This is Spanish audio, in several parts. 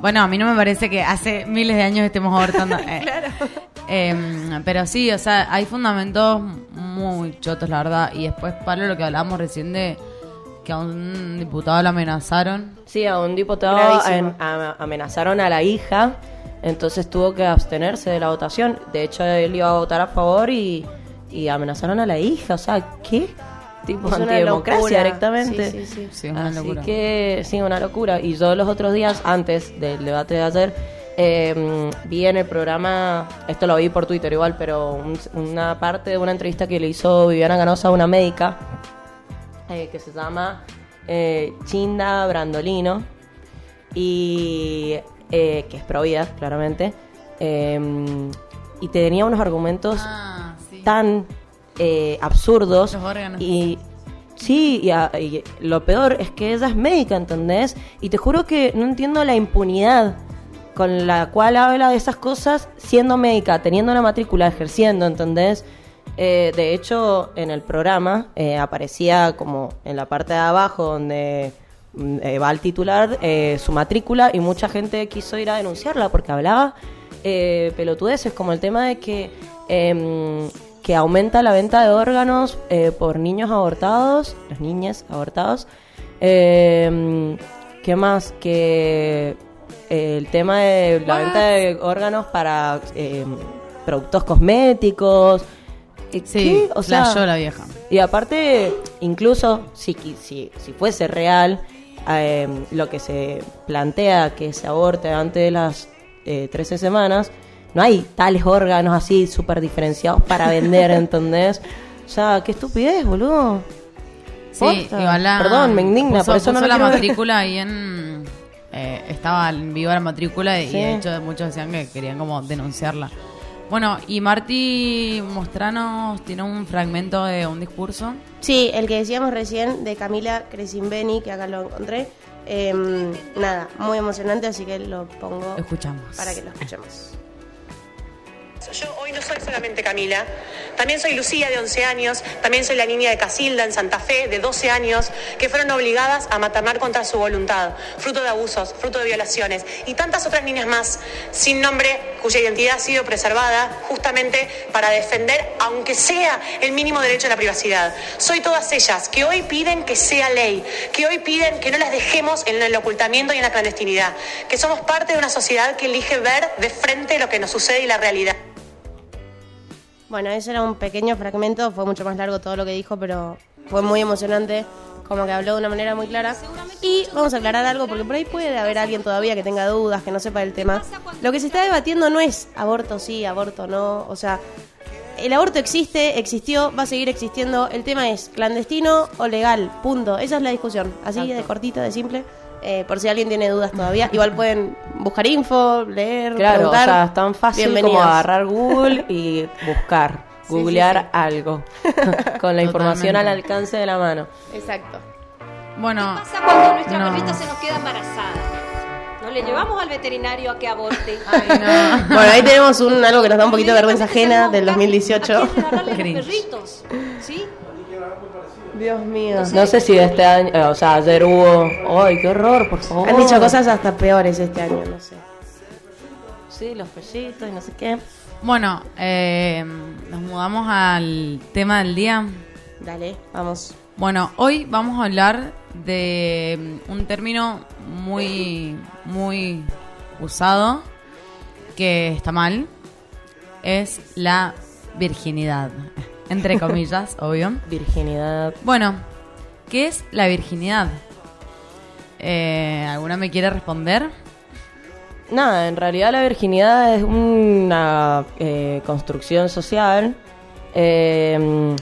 Bueno, a mí no me parece que hace miles de años estemos abortando. Eh, Claro. eh, pero sí, o sea, hay fundamentos muy chotos, la verdad. Y después, Pablo, lo que hablábamos recién de que a un diputado lo amenazaron. Sí, a un diputado en- a- amenazaron a la hija, entonces tuvo que abstenerse de la votación. De hecho, él iba a votar a favor y, y amenazaron a la hija. O sea, ¿qué? Tipo Es una antidemocracia directamente. Sí, sí, sí. Sí, una Así locura. que, sí, una locura. Y yo los otros días, antes del debate de ayer, eh, vi en el programa, esto lo vi por Twitter igual, pero un- una parte de una entrevista que le hizo Viviana Canosa a una médica eh, que se llama eh, Chinda Brandolino y eh, que es pro vida, claramente. eh, y tenía unos argumentos Ah, sí. tan eh, absurdos Los órganos. y sí y, a- y lo peor es que ella es médica ¿entendés? y te juro que no entiendo la impunidad con la cual habla de esas cosas siendo médica teniendo una matrícula ejerciendo ¿entendés? Eh, de hecho en el programa eh, aparecía como en la parte de abajo donde mm, eh, va el titular su matrícula y mucha gente quiso ir a denunciarla porque hablaba pelotudeces como el tema de que em, que aumenta la venta de órganos eh, por niños abortados, las niñas abortados. Em, ¿Qué más? Que eh, el tema de la venta de órganos para em, productos cosméticos. Eh, Sí. O sea, flashó la vieja. y aparte, incluso si, si, si fuese real, eh, lo que se plantea que se aborte antes de las eh, 13 semanas, no hay tales órganos así súper diferenciados para vender, ¿entendés? O sea, qué estupidez, boludo. Sí, Posta. igual la- Perdón, me indigna, puso- por eso no puso lo la matrícula ahí en... eh, estaba en viva la matrícula y Sí. de hecho muchos decían que querían como denunciarla. Bueno, y Marty Mostranos tiene un fragmento de un discurso. Sí, el que decíamos recién de Camila Cresimbeni, que acá lo encontré. Em, nada, muy emocionante, así que lo pongo Escuchamos. para que lo escuchemos. Yo hoy no soy solamente Camila, también soy Lucía de 11 años, también soy la niña de Casilda en Santa Fe de 12 años, que fueron obligadas a maternar contra su voluntad, fruto de abusos, fruto de violaciones, y tantas otras niñas más sin nombre cuya identidad ha sido preservada justamente para defender, aunque sea el mínimo derecho a la privacidad. Soy todas ellas que hoy piden que sea ley, que hoy piden que no las dejemos en el ocultamiento y en la clandestinidad, que somos parte de una sociedad que elige ver de frente lo que nos sucede y la realidad. Bueno, ese era un pequeño fragmento, fue mucho más largo todo lo que dijo, pero fue muy emocionante, como que habló de una manera muy clara. Y vamos a aclarar algo, porque por ahí puede haber alguien todavía que tenga dudas, que no sepa el tema. Lo que se está debatiendo no es aborto sí, aborto no, o sea, el aborto existe, existió, va a seguir existiendo. El tema es clandestino o legal, punto. Esa es la discusión, así de cortita, de simple. Eh, por si alguien tiene dudas todavía, igual pueden buscar info, leer, Claro, o preguntar. sea, es tan fácil como agarrar Google y buscar, Sí, googlear sí, sí. algo, con la información al alcance de la mano. Exacto. Bueno, ¿Qué pasa cuando nuestra no. perrita se nos queda embarazada? ¿No le llevamos al veterinario a que aborte? Bueno, ahí tenemos un, algo que nos da un poquito de vergüenza ajena del 2018. ¿A quién Cringe. los perritos? ¿Sí? Dios mío. No sé si este año, eh, o sea, ayer hubo, ay, qué horror, por favor. Han dicho cosas hasta peores este año, no sé. Sí, los pellitos y no sé qué. bueno, eh, nos mudamos al tema del día. Dale, vamos. Bueno, hoy vamos a hablar de un término muy, muy usado, que está mal, es la virginidad, entre comillas, obvio. Virginidad. Bueno, ¿qué es la virginidad? Eh, ¿Alguna me quiere responder? Nada, en realidad la virginidad es una eh, construcción social eh,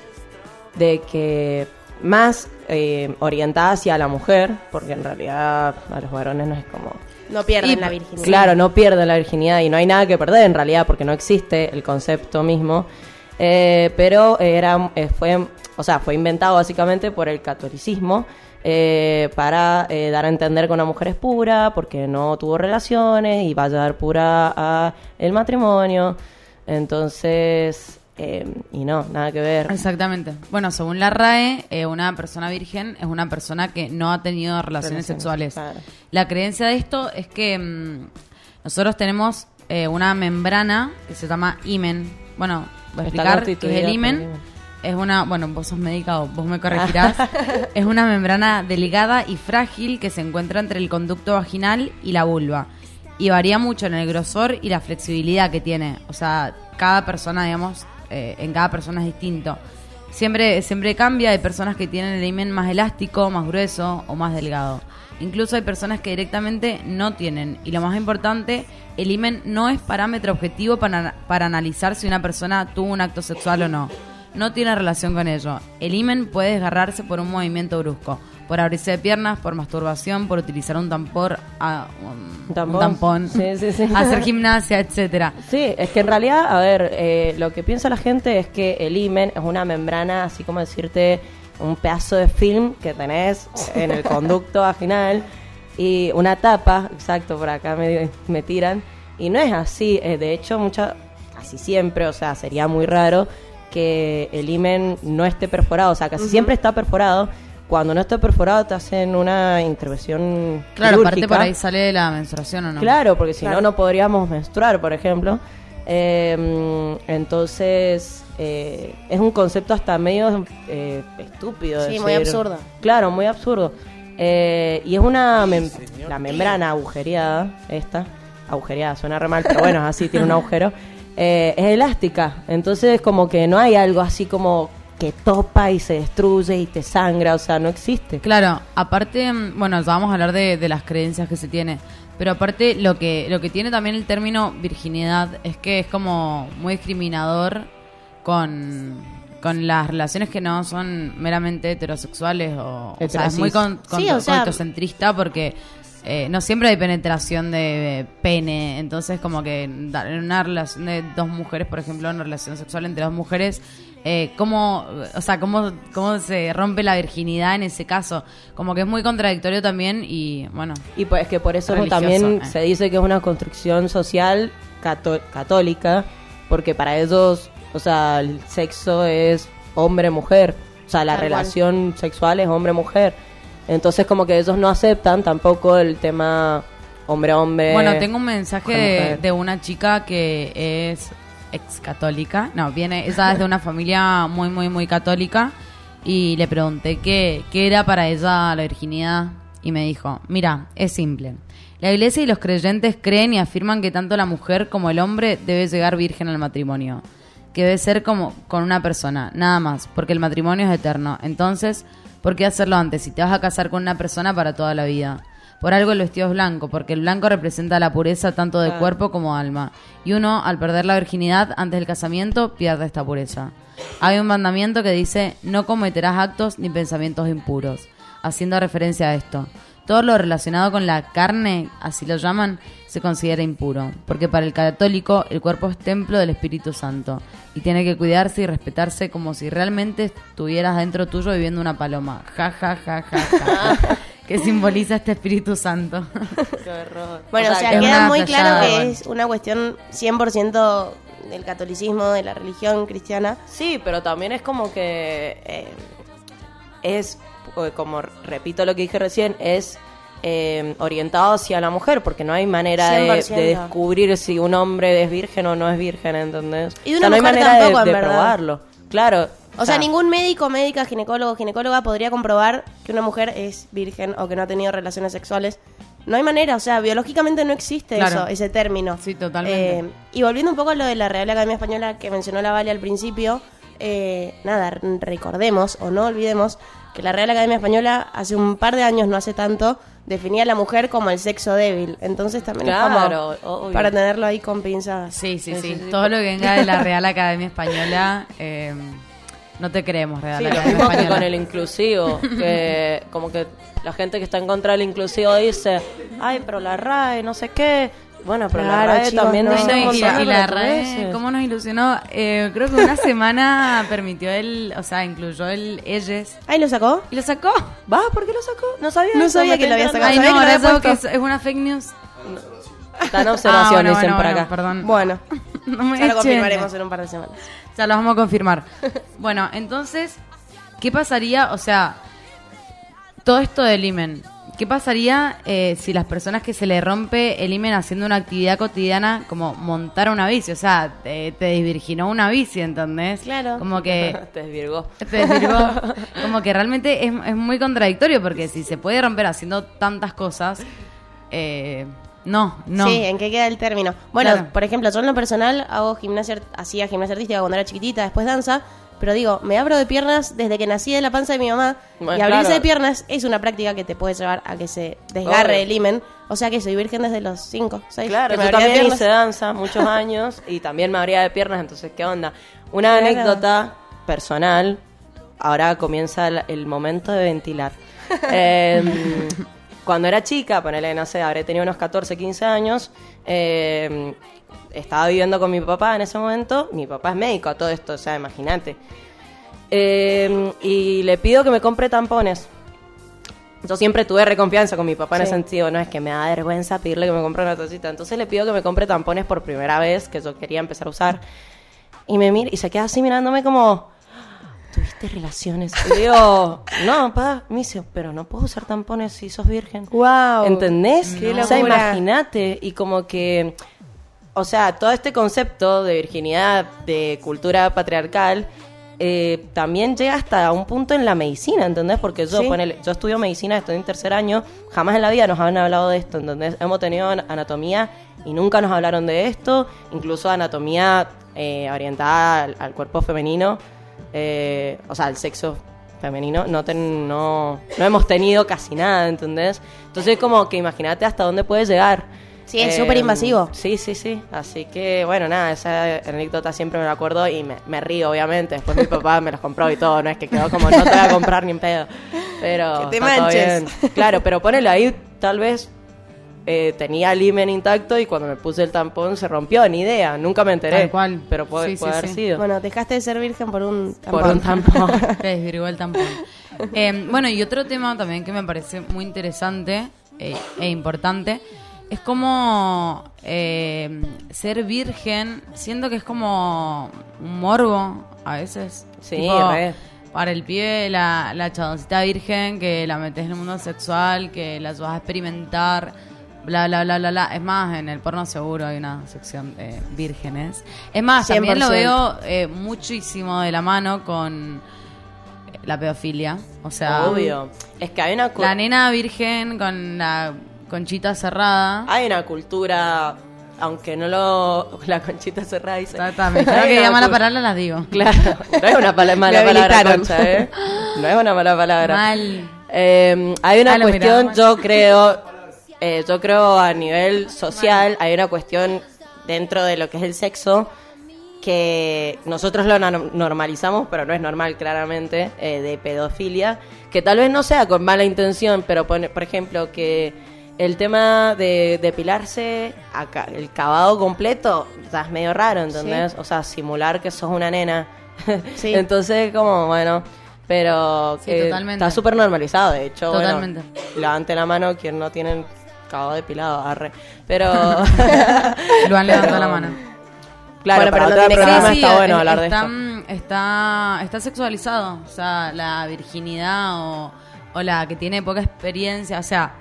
de que más eh, orientada hacia la mujer, porque en realidad a los varones no es como... No pierden Y- la virginidad. Claro, no pierden la virginidad y no hay nada que perder en realidad porque no existe el concepto mismo. Eh, pero era, eh, fue, o sea, fue inventado básicamente por el catolicismo eh, para eh, dar a entender que una mujer es pura porque no tuvo relaciones y va a llegar pura a el matrimonio. Entonces, Eh, y no, nada que ver. Exactamente. Bueno, según la RAE, eh, una persona virgen es una persona que no ha tenido relaciones, Relaciones, sexuales. claro. La creencia de esto es que mm, nosotros tenemos eh, una membrana que se llama imen. Bueno, explicar qué es el imen. Es una, bueno, vos sos médica o vos me corregirás. es una membrana delgada y frágil que se encuentra entre el conducto vaginal y la vulva. Y varía mucho en el grosor y la flexibilidad que tiene. O sea, cada persona, digamos, eh, en cada persona es distinto. Siempre, siempre cambia, hay personas que tienen el imen más elástico, más grueso o más delgado. Incluso hay personas que directamente no tienen. Y lo más importante, el imen no es parámetro objetivo para, para analizar si una persona tuvo un acto sexual o no. No tiene relación con ello. El imen puede desgarrarse por un movimiento brusco, por abrirse de piernas, por masturbación, por utilizar un tampón, ah, un, Un tampón. un tampón, Sí, sí, sí. hacer gimnasia, etcétera. Sí, es que en realidad, a ver, eh, lo que piensa la gente es que el imen es una membrana, así como decirte, un pedazo de film que tenés en el conducto vaginal y una tapa, exacto, por acá me, me tiran, y no es así, eh, de hecho, mucha, casi siempre, o sea, sería muy raro que el imen no esté perforado, o sea, casi siempre está perforado. Cuando no está perforado te hacen una intervención Claro, aparte por ahí sale la menstruación o no. Claro, porque si Claro. no, no podríamos menstruar, por ejemplo. Eh, entonces, eh, es un concepto hasta medio eh, estúpido. Sí, muy absurdo. Claro, muy absurdo. Eh, y es una mem- la membrana agujereada, esta, agujereada, suena re mal, pero bueno, así tiene un agujero, eh, es elástica. Entonces, como que no hay algo así como que topa y se destruye y te sangra, o sea, no existe. Claro, aparte, mm, bueno, ya vamos a hablar de, de las creencias que se tiene, pero aparte lo que lo que tiene también el término virginidad es que es como muy discriminador con, con las relaciones que no son meramente heterosexuales o, o sea, es muy con, con- Sí, o sea- coitocentrista porque eh, no siempre hay penetración de pene, entonces como que en una relación de dos mujeres, por ejemplo, en una relación sexual entre dos mujeres, eh, cómo, o sea, cómo, cómo se rompe la virginidad en ese caso, como que es muy contradictorio también y bueno, Y pues que por eso también eh. se dice que es una construcción social cató- católica, porque para ellos, o sea, el sexo es hombre-mujer, o sea, la Tal cual. relación sexual es hombre-mujer. Entonces como que ellos no aceptan tampoco el tema hombre-hombre. Bueno, tengo un mensaje de una chica que es ex católica. No, viene, ella es de una familia muy, muy, muy católica. Y le pregunté qué, qué era para ella la virginidad. Y me dijo: Mira, es simple. La iglesia y los creyentes creen y afirman que tanto la mujer como el hombre debe llegar virgen al matrimonio. Que debe ser como con una persona, nada más, porque el matrimonio es eterno. Entonces, ¿por qué hacerlo antes si te vas a casar con una persona para toda la vida? Por algo el vestido es blanco, porque el blanco representa la pureza tanto de Claro. cuerpo como alma. Y uno, al perder la virginidad antes del casamiento, pierde esta pureza. Hay un mandamiento que dice, no cometerás actos ni pensamientos impuros, haciendo referencia a esto. Todo lo relacionado con la carne, así lo llaman, se considera impuro, porque para el católico el cuerpo es templo del Espíritu Santo y tiene que cuidarse y respetarse como si realmente estuvieras dentro tuyo viviendo una paloma. Ja, ja, ja, ja, ja. que simboliza este Espíritu Santo. Bueno, o sea, queda una muy claro que bueno. es una cuestión 100% del catolicismo, de la religión cristiana. Sí, pero también es como que eh, es, como repito lo que dije recién, es eh, orientado hacia la mujer, porque no hay manera de, 100%. de descubrir si un hombre es virgen o no es virgen, ¿entendés? Y de O sea, una no hay mujer manera de- tampoco, en de, verdad. probarlo. Claro. O sea, ningún médico, médica, ginecólogo, ginecóloga podría comprobar que una mujer es virgen o que no ha tenido relaciones sexuales. No hay manera, o sea, biológicamente no existe Claro. eso, ese término. Sí, totalmente. Eh, y volviendo un poco a lo de la Real Academia Española que mencionó la Vale al principio, eh, nada, r- recordemos o no olvidemos que la Real Academia Española hace un par de años, no hace tanto, definía a la mujer como el sexo débil. Entonces también Claro, es como obvio. para tenerlo ahí con pinzas. Sí, sí, Sí, sí. sí, sí. Todo lo que venga de la Real Academia Española, eh, no te creemos, Real Sí, lo mismo que con el inclusivo, que como que la gente que está en contra del inclusivo dice, ay, pero la RAE, no sé qué. Bueno, pero Claro, la RAE chicos, también no. un Bueno, y, la, y la RAE. ¿cómo nos ilusionó? Eh, creo que una semana permitió el, o sea, incluyó el ellos ¿Ahí lo sacó? y lo sacó. ¿Va? ¿Por qué lo sacó? No sabía No sabía que lo había sacado. Ay, no, que ahora que puesto. es, es una fake news. Está en observación, Ah, bueno, dicen bueno, por bueno, acá. perdón. Bueno, No me ya lo confirmaremos en un par de semanas. Ya lo vamos a confirmar. Bueno, entonces, ¿qué pasaría? O sea, todo esto del imen. ¿Qué pasaría eh, si las personas que se le rompe el imen haciendo una actividad cotidiana como montar una bici? O sea, te, te desvirginó una bici, ¿entendés? Claro. Como que Te desvirgó. te desvirgó. Como que realmente es, es muy contradictorio porque si se puede romper haciendo tantas cosas, eh, no, no. Sí, ¿en qué queda el término? Bueno, Claro. por ejemplo, yo en lo personal hago gimnasia, art- hacía gimnasia artística cuando era chiquitita, después danza, pero digo, me abro de piernas desde que nací de la panza de mi mamá, Bueno, y abrirse claro. de piernas es una práctica que te puede llevar a que se desgarre Obvio. el himen, o sea que soy virgen desde los 5, 6. Claro, yo también hice danza muchos años y también me abría de piernas, entonces, ¿qué onda? Una Claro. anécdota personal, ahora comienza el, el momento de ventilar. Eh, cuando era chica, ponele, no sé, habré tenido unos 14, 15 años, eh, estaba viviendo con mi papá en ese momento, mi papá es médico a todo esto, o sea, imagínate. Eh, y le pido que me compre tampones. Yo siempre tuve reconfianza con mi papá en ese sentido, no es que me da vergüenza pedirle que me compre una tacita. Entonces le pido que me compre tampones por primera vez, que yo quería empezar a usar. Y me mira y se queda así mirándome como, ¿tuviste relaciones? Y digo, no, papá, me dice, pero no puedo usar tampones si sos virgen. Wow. ¿Entendés? Qué O sea, imagínate. Y como que, o sea, todo este concepto de virginidad, de cultura patriarcal, eh, también llega hasta un punto en la medicina, ¿entendés? Porque yo, Sí. ponele, yo estudio medicina, estoy en tercer año, jamás en la vida nos han hablado de esto, ¿entendés? Hemos tenido an- anatomía y nunca nos hablaron de esto, incluso anatomía eh, orientada al, al cuerpo femenino, eh, o sea, al sexo femenino, no, ten- no, no hemos tenido casi nada, ¿entendés? Entonces como que imagínate hasta dónde puede llegar. Sí, es súper invasivo. Sí, sí, sí. Así que, bueno, nada, esa anécdota siempre me la acuerdo y me, me río, obviamente. Después mi papá me los compró y todo, no es que quedó como, no te voy a comprar ni en pedo. Pero. Que te manches. bien. Claro, pero ponele ahí, tal vez eh, tenía el himen intacto y cuando me puse el tampón se rompió, ni idea, nunca me enteré. Tal cual. Pero puede, Sí, sí, puede haber sí. sido. Bueno, dejaste de ser virgen por un por tampón. un tampón. Te desvirgó el tampón. Eh, bueno, y otro tema también que me parece muy interesante eh, e importante es como eh, ser virgen, siento que es como un morbo a veces. Sí, re. Para el pibe, la, la chadoncita virgen que la metes en el mundo sexual, que la vas a experimentar, bla, bla, bla, bla, bla. Es más, en el porno seguro hay una sección de vírgenes. Es más, también lo 100%. veo eh, muchísimo de la mano con la pedofilia. O sea, Obvio. Es que hay una, la nena virgen con la conchita cerrada. hay una cultura, aunque no lo. La conchita cerrada dice. Ta, ta, me dijeron Hay que diga mala palabra, las digo. Claro, no es una pala- mala palabra, concha, ¿eh? No es una mala palabra. Mal. Eh, hay una Ah, cuestión, yo creo, eh, yo creo a nivel social, hay una cuestión dentro de lo que es el sexo que nosotros lo no- normalizamos, pero no es normal claramente, eh, de pedofilia, que tal vez no sea con mala intención, pero pone- por ejemplo que el tema de depilarse, acá, el cavado completo, ya es medio raro, ¿entendés? O sea, simular que sos una nena. Sí. Entonces, como, bueno, pero Sí, que está súper normalizado, de hecho. bueno, Totalmente. levante la mano quien no tiene cavado depilado, arre. Pero, Lo han levantado la mano. claro, Bueno, para pero no tiene programa Sí, está sí, bueno es- hablar de está, esto. mm, Está, está sexualizado. O sea, la virginidad o, o la que tiene poca experiencia. O sea,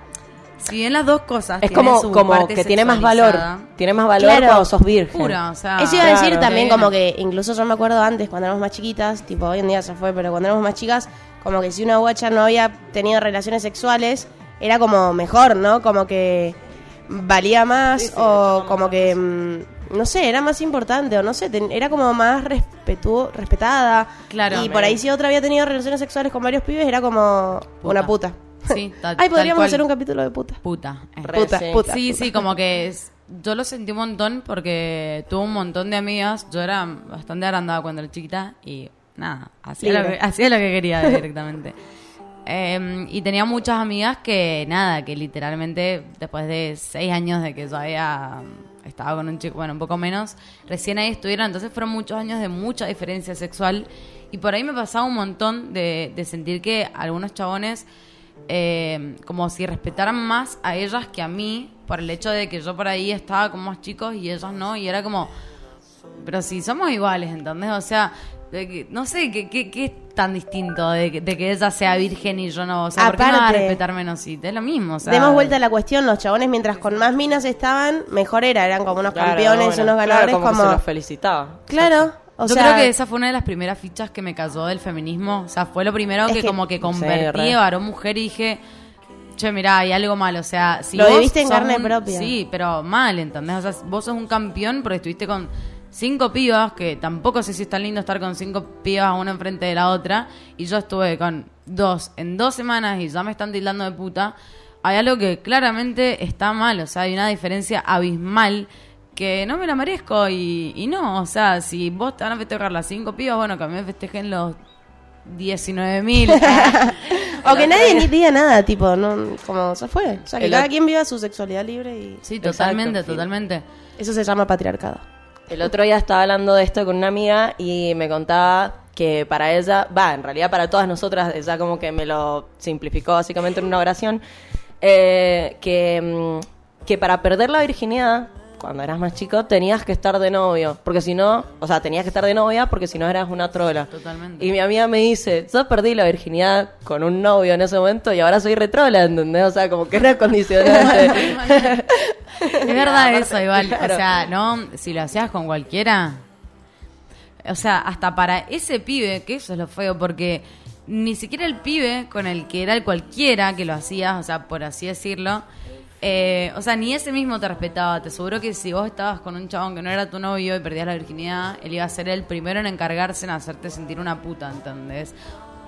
si bien las dos cosas Es como, su como parte que tiene más valor. Tiene más valor Claro. cuando sos virgen. Pura, o sea. Eso iba a decir Claro. también como que incluso yo me acuerdo antes cuando éramos más chiquitas, tipo hoy en día se fue, pero cuando éramos más chicas, como que si una guacha no había tenido relaciones sexuales, era como mejor, ¿no? Como que valía más o como que, mm, no sé, era más importante o no sé, ten- era como más respetuo, respetada. Claro. Y por ahí si otra había tenido relaciones sexuales con varios pibes, era como Puta. una puta. Sí, tal- Ay, podríamos hacer un capítulo de puta. Puta. eh. Puta, sí. puta. Sí, sí, como que es- yo lo sentí un montón porque tuve un montón de amigas. Yo era bastante agrandada cuando era chiquita y nada, hacía, lo Libre. que, hacía lo que quería directamente. Eh, y tenía muchas amigas que nada, que literalmente después de seis años de que yo había estado con un chico, bueno, un poco menos, recién ahí estuvieron. Entonces fueron muchos años de mucha diferencia sexual. Y por ahí me pasaba un montón de, sentir que algunos chabones eh, como si respetaran más a ellas que a mí por el hecho de que yo por ahí estaba con más chicos y ellas no y era como pero si somos iguales, ¿entendés? O sea, de que- no sé, ¿qué, qué, qué es tan distinto de, que- de que ella sea virgen y yo no? O sea, ¿por qué no va a Aparte- respetar menos? Sí, es lo mismo, o sea... Demos vuelta a la cuestión, los chabones mientras con más minas estaban, mejor era, eran como unos Claro, campeones, bueno, unos claro, ganadores como, como... que se los felicitaba. Claro, o yo sea, creo que esa fue una de las primeras fichas que me cayó del feminismo. O sea, fue lo primero que, que- como que Sí, convertí re. de varón mujer y dije, che, mirá, hay algo mal. O sea, si Lo vos viviste en carne un- propia. Sí, pero mal, ¿entendés? O sea, vos sos un campeón porque estuviste con cinco pibas, que tampoco sé si es tan lindo estar con cinco pibas una enfrente de la otra, y yo estuve con dos en dos semanas y ya me están tildando de puta. Hay algo que claramente está mal, o sea, hay una diferencia abismal que no me la merezco y, y no, o sea, si vos te van a festejar las cinco pibas, bueno, que a mí me festejen los 19 mil. o que nadie ni diga nada, tipo, no, como se fue. O sea, que El cada quien viva su sexualidad libre y sí, totalmente, totalmente. eso se llama patriarcado. El otro día estaba hablando de esto con una amiga y me contaba que para ella, va, en realidad para todas nosotras, ella como que me lo simplificó básicamente en una oración, eh, que, mm, que para perder la virginidad, cuando eras más chico, tenías que estar de novio, porque si no, o sea, tenías que estar de novia porque si no eras una trola. Totalmente. Y mi amiga me dice, yo perdí la virginidad con un novio en ese momento y ahora soy retrola, ¿entendés? O sea, como que era condicionante. Es verdad eso, igual. Claro. O sea, no, si lo hacías con cualquiera. O sea, hasta para ese pibe, que eso es lo feo, porque ni siquiera el pibe con el que era el cualquiera que lo hacías, o sea, por así decirlo, eh, o sea, ni ese mismo te respetaba. Te aseguro que si vos estabas con un chabón que no era tu novio y perdías la virginidad, él iba a ser el primero en encargarse en hacerte sentir una puta, ¿entendés?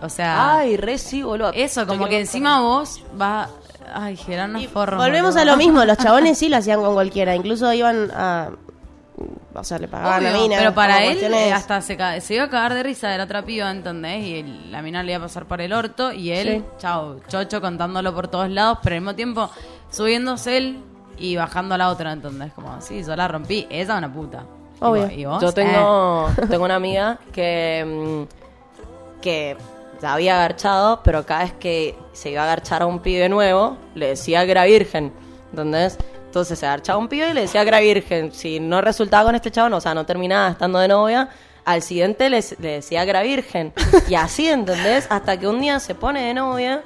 O sea, Ay, re sí, boludo. eso, como que encima vos vas. Ay, Gerardo Forro. Volvemos a lo mismo, los chabones sí lo hacían con cualquiera, incluso iban a... O sea, le pagaban a Obvio, mina. pero para él cuestiones- hasta se, ca- se iba a cagar de risa de la otra piba, ¿entendés? Y el- la mina le iba a pasar por el orto y él, Sí. chao, chocho contándolo por todos lados, pero al mismo tiempo subiéndose él y bajando a la otra, ¿entendés? Como, sí, yo la rompí, esa es una puta. Y Obvio. vos- ¿Y vos? Yo Eh, tengo, tengo una amiga que, mm, que ya había agarchado, pero cada vez que se iba a agarchar a un pibe nuevo, le decía que era virgen. ¿Entendés? Entonces se agarchaba a un pibe y le decía que era virgen. Si no resultaba con este chabón, o sea, no terminaba estando de novia, al siguiente le, le decía que era virgen. Y así, ¿entendés? Hasta que un día se pone de novia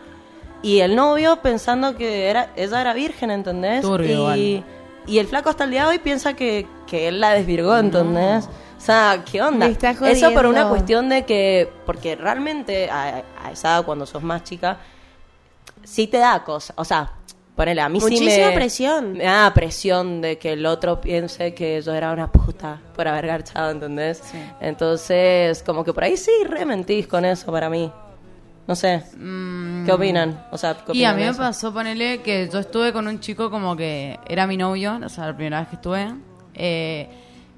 y el novio pensando que era, ella era virgen, ¿entendés? Turbio y, el flaco hasta el día de hoy piensa que, que él la desvirgó, ¿entendés? O sea, ¿qué onda? Eso por una cuestión de que, porque realmente a, a esa edad, cuando sos más chica, sí te da cosa. O sea, ponele, a mí sí Muchísima me... presión. Me da presión de que el otro piense que yo era una puta por haber garchado, ¿entendés? Sí. Entonces, como que por ahí sí re mentís con eso para mí. No sé. ¿Qué opinan? O sea, ¿qué Mm. Y a opinan mí me pasó, ponele, que yo estuve con un chico como que era mi novio, o sea, la primera vez que estuve. eh,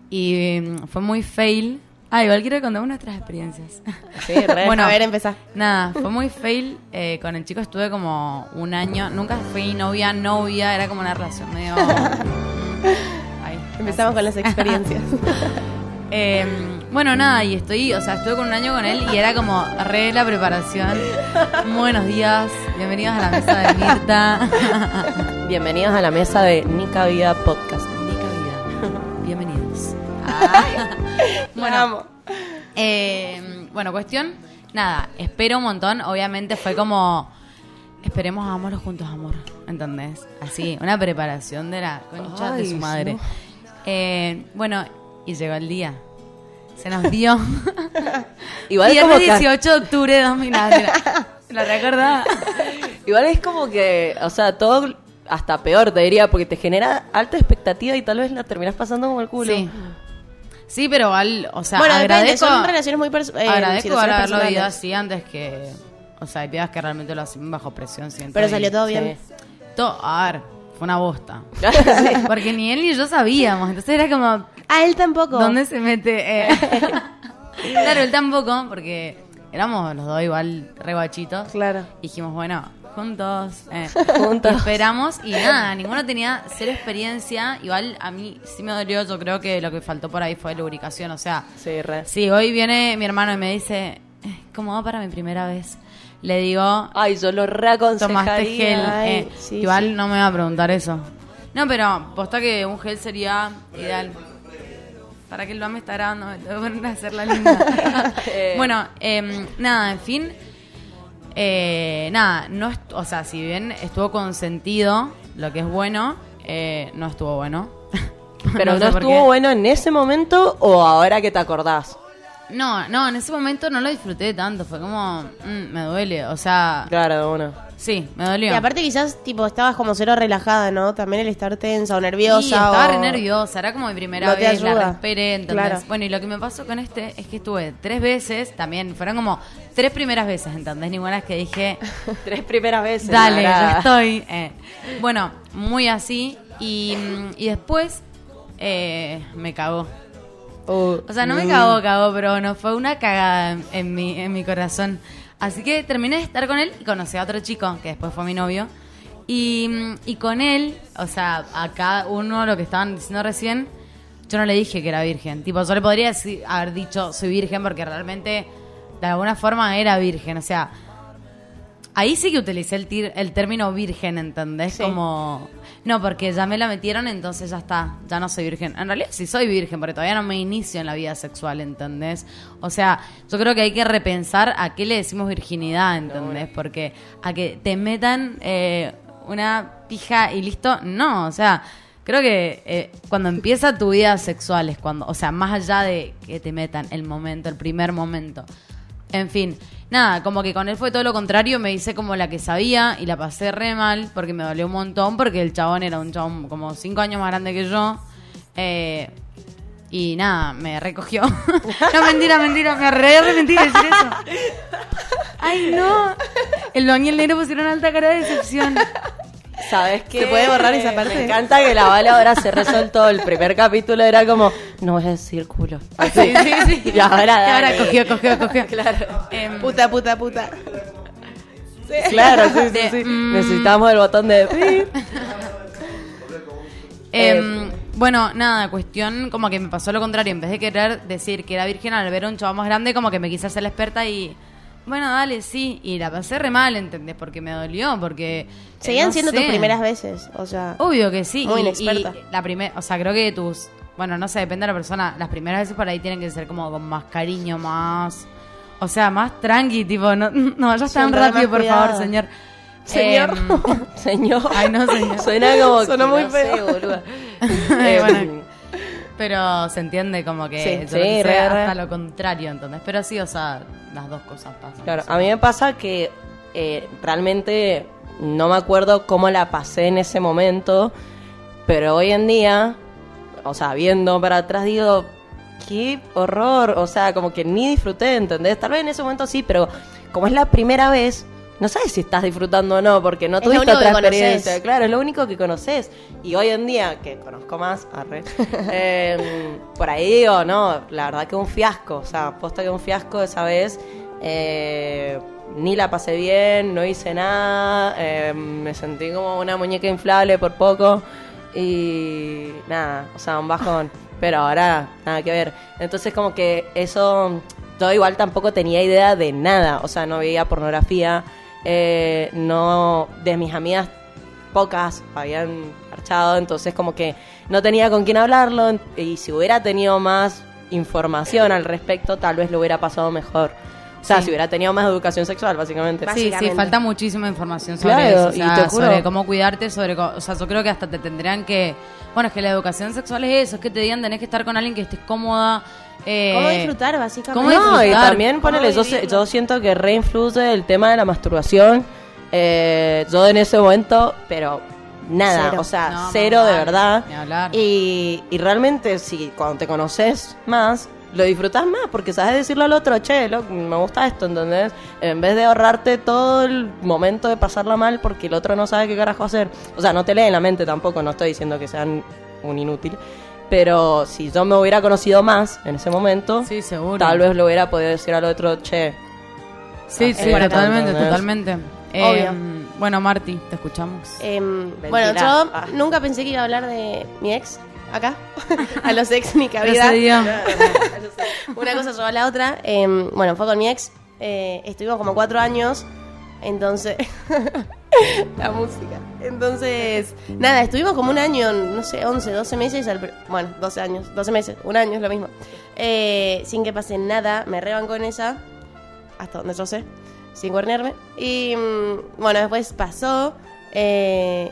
y mm, fue muy fail. Ah, igual quiero contar nuestras experiencias. Sí, re. Bueno, a ver, empezá. Nada, fue muy fail. eh, con el chico estuve como un año. Nunca fui novia, novia. Era como una relación medio. Ahí. Empezamos con las experiencias. Eh, bueno, nada, y estoy, o sea, estuve con un año con él y era como re la preparación. Buenos días, bienvenidos a la mesa de Mirta. Bienvenidos a la mesa de Nica Vida Podcast. Nica Vida, bienvenidos. bueno, Eh, bueno, cuestión, nada, espero un montón. Obviamente fue como, esperemos amarlos juntos, amor. ¿Entendés? Así, una preparación de la concha de su madre. no. Eh, bueno, y llegó el día. Se nos dio. Igual es Viernes como que 18 de octubre de 2009. ¿La? Igual es como que, o sea, todo hasta peor te diría, porque te genera alta expectativa y tal vez la terminas pasando como el culo. Sí. Sí, pero al, o sea, bueno, depende, agradezco, son relaciones muy eh, agradezco situaciones haberlo oído así antes que, o sea, hay pibas que realmente lo hacen bajo presión. siento, Pero y- salió todo bien. To- a ver, fue una bosta. Sí. Porque ni él ni yo sabíamos. Entonces era como, A él tampoco. ¿dónde se mete? Eh, claro, él tampoco, porque éramos los dos igual re guachitos. Claro. Y dijimos, bueno, juntos. eh. Juntos. Y esperamos y nada, ninguno tenía cero experiencia. Igual a mí sí me dolió, yo creo que lo que faltó por ahí fue lubricación. O sea, Sí, re. hoy viene mi hermano y me dice, "Eh, ¿cómo va para mi primera vez? Le digo, Ay, yo lo reaconsejaría. tomaste gel. Ay, eh, sí, igual sí. no me va a preguntar eso. No, pero posta que un gel sería ideal. para que el me está grabando, me tengo que poner a hacer la linda. bueno, em, nada, en fin. Eh, nada, no o sea, si bien estuvo consentido, lo que es bueno, eh, no estuvo bueno. Pero no, sé estuvo bueno en ese momento o ahora que te acordás. No, no, en ese momento no lo disfruté tanto, fue como, mm, me duele, o sea, Claro, una. sí, me dolió. Y aparte quizás, tipo, estabas como cero relajada, ¿no? También el estar tensa o nerviosa. Sí, estaba o- re nerviosa, era como mi primera No te vez, la ayuda. esperé, ¿entendés? Claro. Bueno, y lo que me pasó con este es que estuve tres veces, también fueron como tres primeras veces, ¿entendés? Ninguna vez que dije, Tres primeras veces. dale, ya estoy. eh. Bueno, muy así, y, mm, y después eh, me cagó. Uh, O sea, no me cagó, cagó, pero no fue una cagada en, en mi, en mi corazón. Así que terminé de estar con él y conocí a otro chico, que después fue mi novio. Y, y con él, o sea, a cada uno lo que estaban diciendo recién, yo no le dije que era virgen. Tipo, yo le podría decir- haber dicho soy virgen porque realmente de alguna forma era virgen. O sea, ahí sí que utilicé el, tir- el término virgen, ¿entendés? Sí. Como... No, porque ya me la metieron, entonces ya está, ya no soy virgen. En realidad sí soy virgen, porque todavía no me inicio en la vida sexual, ¿entendés? O sea, yo creo que hay que repensar a qué le decimos virginidad, ¿entendés? Porque a que te metan eh, una pija y listo, no, o sea... Creo que eh, cuando empieza tu vida sexual es cuando, o sea, más allá de que te metan el momento, el primer momento. En fin, nada, como que con él fue todo lo contrario, me hice como la que sabía y la pasé re mal porque me dolió un montón porque el chabón era un chabón como cinco años más grande que yo. Eh, y nada, me recogió. no, mentira, mentira, me re arrepentí de decir eso. Ay, no. El Blanc y el negro pusieron alta cara de decepción. ¿Sabes qué? ¿Se puede borrar esa parte? Me encanta que la bala ahora se resoltó. El primer capítulo era como, no voy a decir culo. Sí, sí, sí. Y ahora, Y ahora cogió, cogió, cogió. Claro. Em, Puta, puta, puta. Claro, sí, sí, De- sí. mm. Necesitamos el botón de... Em, bueno, nada, cuestión como que me pasó lo contrario. En vez de querer decir que era virgen al ver a un chaval más grande, como que me quise hacer la experta y. Bueno, dale, sí. Y la pasé re mal, ¿entendés? Porque me dolió, porque. eh, Seguían no siendo sé. tus primeras veces, o sea... Obvio que sí. Muy y, inexperta. y la primera. O sea, creo que tus. Bueno, no sé, depende de la persona. Las primeras veces por ahí tienen que ser como con más cariño, más. O sea, más tranqui, tipo, no, no vayas tan rápido, por cuidado. favor, señor. Señor. Em, Señor. Ay, no, señor. Suena como... Que muy no sé, feo. boluda. Ay, Em, bueno. Pero se entiende como que Sí, yo sí, re, hasta re. lo contrario, entonces. Pero sí, o sea, las dos cosas pasan. Claro, a mí me pasa que eh, realmente no me acuerdo cómo la pasé en ese momento, pero hoy en día, o sea, viendo para atrás digo, qué horror, o sea, como que ni disfruté, ¿entendés? Tal vez en ese momento sí, pero como es la primera vez, no sabes si estás disfrutando o no, porque no tuviste otra experiencia. Claro, es lo único que conoces. Y hoy en día, que conozco más, arre, eh, por ahí digo, no, la verdad que un fiasco, o sea, posta que un fiasco esa vez. eh, ni la pasé bien, no hice nada, eh, me sentí como una muñeca inflable por poco y nada, o sea, un bajón. Pero ahora, nada que ver. Entonces como que eso, yo igual tampoco tenía idea de nada, o sea, no veía pornografía, eh, no, de mis amigas pocas habían marchado, entonces como que no tenía con quién hablarlo y si hubiera tenido más información al respecto, tal vez lo hubiera pasado mejor. O sea, Sí. si hubiera tenido más educación sexual, básicamente. Sí, sí, falta muchísima información sobre Claro, eso. O y sea, te juro- sobre cómo cuidarte, sobre. O sea, yo creo que hasta te tendrían que. Bueno, es que la educación sexual es eso, es que te digan tenés que estar con alguien que estés cómoda. Eh, ¿Cómo disfrutar, básicamente? ¿cómo no, y disfrutar? también ponele, yo, yo siento que reinfluye el tema de la masturbación. Eh, yo en ese momento, pero nada, Cero. o sea, No, cero más de verdad. hablar. Y, y realmente, si cuando te conoces más, lo disfrutas más, porque sabes decirle al otro, che, lo- me gusta esto, ¿entendés? En vez de ahorrarte todo el momento de pasarla mal porque el otro no sabe qué carajo hacer. O sea, no te lee en la mente tampoco, no estoy diciendo que sean un inútil. Pero si yo me hubiera conocido más en ese momento, Sí, seguro. tal vez lo hubiera podido decir al otro, che, Sí, Ah, sí, acá, totalmente, totalmente. Obvio. Eh, bueno, Marti, te escuchamos. Em, bueno, yo Ah. nunca pensé que iba a hablar de mi ex acá. a los ex ni cabida. Una cosa llevó a la otra. Em, bueno, fue con mi ex. Eh, estuvimos como cuatro años. Entonces. la música. Entonces, nada, estuvimos como un año, no sé, 11, 12 meses, al bueno, 12 años, 12 meses, un año es lo mismo, eh, sin que pase nada, me rebanco en esa, hasta donde yo sé, sin cuernearme. Y mm, bueno, después pasó, eh,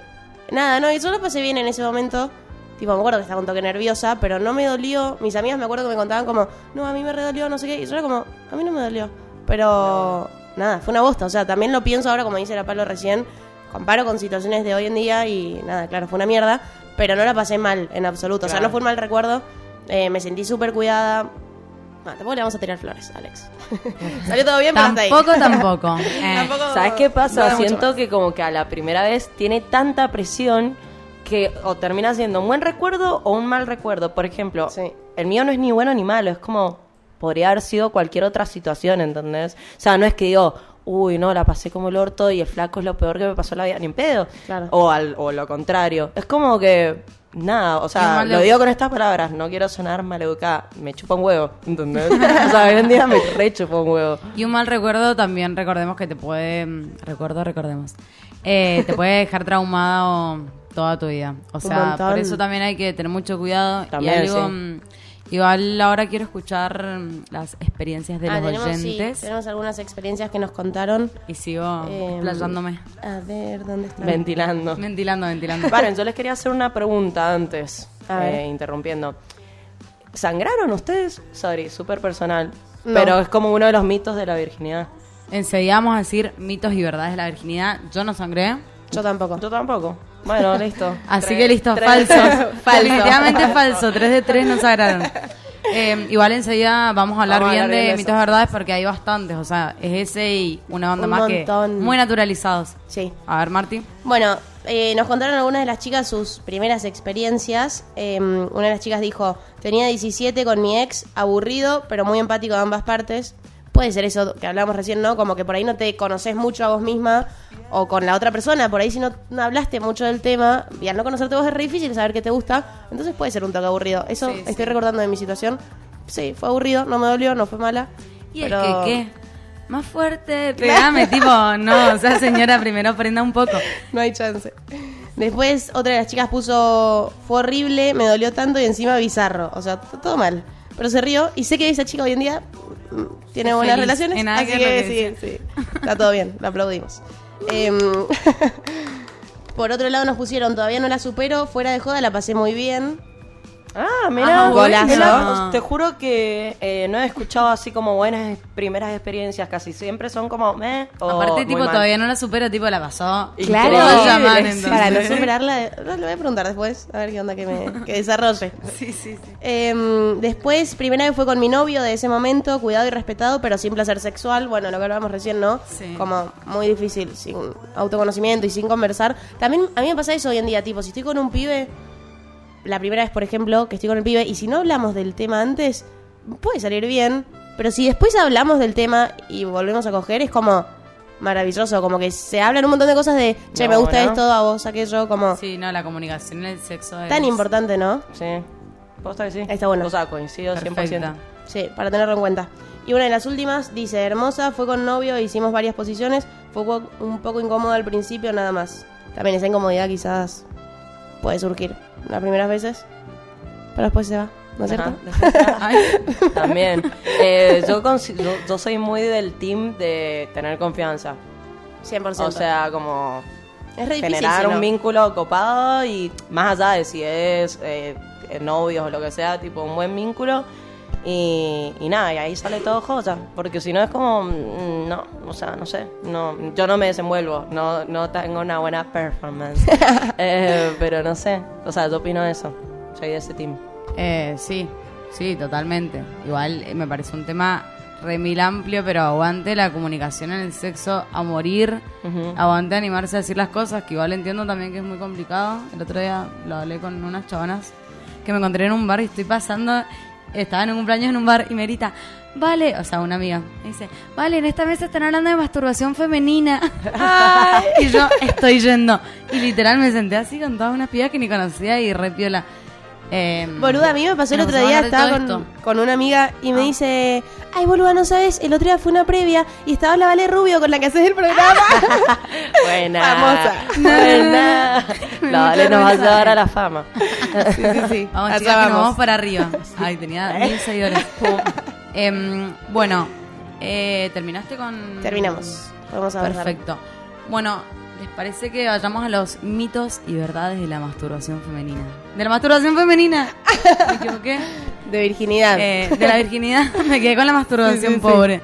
nada, no, y yo lo pasé bien en ese momento. Tipo, me acuerdo que estaba un toque nerviosa, pero no me dolió. Mis amigas me acuerdo que me contaban como, no, a mí me redolió, no sé qué. Y yo era como, a mí no me dolió. Pero nada, fue una bosta. O sea, también lo pienso ahora, como dice la Palo recién, comparo con situaciones de hoy en día y nada, claro, fue una mierda. Pero no la pasé mal en absoluto. O sea, no fue un mal recuerdo. Eh, me sentí súper cuidada. No, tampoco le vamos a tirar flores, Alex. Salió todo bien, pero hasta ahí. Tampoco, tampoco. Eh, Tampoco- ¿Sabes qué pasa? Siento que como que a la primera vez tiene tanta presión que o termina siendo un buen recuerdo o un mal recuerdo. Por ejemplo, Sí. el mío no es ni bueno ni malo, es como podría haber sido cualquier otra situación, ¿entendés? O sea, no es que digo, uy, no, la pasé como el orto y el flaco es lo peor que me pasó en la vida, ni en pedo. Claro. O, al, o lo contrario. Es como que, nada, o sea, lo digo con estas palabras, no quiero sonar maleducada, me chupa un huevo, ¿entendés? o sea, hoy en día me re chupa un huevo. Y un mal recuerdo también recordemos que te puede, mm, recuerdo, recordemos, eh, te puede dejar traumado toda tu vida. O sea, por eso también hay que tener mucho cuidado. También, y algo, sí. Igual ahora quiero escuchar mm, las experiencias de Ah, los tenemos, sí, oyentes tenemos algunas experiencias que nos contaron. y sigo Em, explayándome. A ver, ¿dónde está? Ventilando. Ventilando, ventilando. Paren, yo les quería hacer una pregunta antes, A ver. eh, interrumpiendo. ¿Sangraron ustedes? Sorry, súper personal. No. Pero es como uno de los mitos de la virginidad. Enseguida vamos a decir mitos y verdades de la virginidad. Yo no sangré. Yo tampoco. Yo tampoco. Bueno, listo. Así Tres- que listo, tres- falso. Falso. Definitivamente falso. Tres de tres no sagraron. Eh, igual enseguida vamos a hablar Vamos a bien hablar bien de de mitos verdades porque hay bastantes. O sea, es ese y una banda Un más montón. que muy naturalizados. Sí. A ver, Marti. Bueno, eh, nos contaron algunas de las chicas sus primeras experiencias. Eh, una de las chicas dijo, tenía 17 con mi ex, aburrido, pero muy empático de ambas partes. Puede ser eso que hablamos recién, ¿no? Como que por ahí no te conoces mucho a vos misma o con la otra persona. Por ahí si no, no hablaste mucho del tema y al no conocerte vos es re difícil saber qué te gusta. Entonces puede ser un toque aburrido. Eso Sí, estoy sí. recordando de mi situación. Sí, fue aburrido, no me dolió, no fue mala. Y pero... es que, ¿qué? Más fuerte, pegame, tipo, no, o sea, señora, primero aprenda un poco. No hay chance. Después otra de las chicas puso, fue horrible, me dolió tanto y encima bizarro. O sea, todo mal. Pero se rió y sé que esa chica hoy en día mm, tiene buenas feliz, relaciones. en así que sí, sí. Está todo bien, la aplaudimos. Em, por otro lado nos pusieron, todavía no la supero, fuera de joda la pasé muy bien. Ah, mira, golazo. te juro que eh, no he escuchado así como buenas primeras experiencias, casi siempre son como meh, o Aparte, tipo, mal. todavía no la supero, tipo, la pasó. Claro. Llaman, Sí. Para no superarla, le voy a preguntar después, a ver qué onda que me que desarrolle. Sí, sí, sí. Em, después, primera vez fue con mi novio de ese momento, cuidado y respetado, pero sin placer sexual. Bueno, lo que hablábamos recién, ¿no? Sí. Como muy difícil, sin autoconocimiento y sin conversar. También a mí me pasa eso hoy en día, tipo, si estoy con un pibe, la primera vez, por ejemplo, que estoy con el pibe, y si no hablamos del tema antes, puede salir bien, pero si después hablamos del tema y volvemos a coger, es como maravilloso, como que se hablan un montón de cosas de, che, No, me gusta ¿no? esto, a vos, aquello, como Sí, no, la comunicación en el sexo es... tan importante, ¿no? Sí, posta que sí. Está bueno. O sea, coincido 100%. Perfecta. Sí, para tenerlo en cuenta. Y una de las últimas dice, hermosa, fue con novio, hicimos varias posiciones, fue un poco incómodo al principio nada más. También esa incomodidad quizás puede surgir las primeras veces, pero después se va, ¿no es cierto? Ay, También. Eh, yo, consi- yo, yo soy muy del team de tener confianza. 100%. O sea, como es re difícil. generar no. un vínculo copado y más allá de si es eh, eh, novios o lo que sea, tipo un buen vínculo. Y, y nada, y ahí sale todo joya. Porque si no es como, mm, no, o sea, no sé. no Yo no me desenvuelvo, no, no tengo una buena performance. Eh, pero no sé, o sea, yo opino eso. Soy de ese team. eh, sí, sí, totalmente. Igual eh, me parece un tema re mil amplio, pero aguante la comunicación en el sexo a morir. Ujú. Aguante animarse a decir las cosas, que igual entiendo también que es muy complicado. El otro día lo hablé con unas chavanas que me encontré en un bar y estoy pasando, estaba en un cumpleaños en un bar y me grita, vale, o sea, una amiga, me dice, vale, en esta mesa están hablando de masturbación femenina. y yo estoy yendo. Y literal me senté así con todas unas pibas que ni conocía y re piola. Eh, Boluda, a mí me pasó el otro vamos a día, estaba con, con una amiga y me Ah. dice, ay boluda, no sabes, el otro día fue una previa y estaba la Vale Rubio con la que haces el programa. Buena. Famosa. Buena. La Vale nos va a llevar a la fama. sí, sí, sí. Vamos, chicas, que nos vamos. vamos para arriba. Ay, tenía mil seguidores. Em, bueno, eh, ¿terminaste con...? Terminamos. Podemos avanzar. Perfecto. Bueno, ¿les parece que vayamos a los mitos y verdades de la masturbación femenina? ¿De la masturbación femenina? ¿Me equivoqué? De virginidad. Eh, de la virginidad. Me quedé con la masturbación, Sí, sí, sí.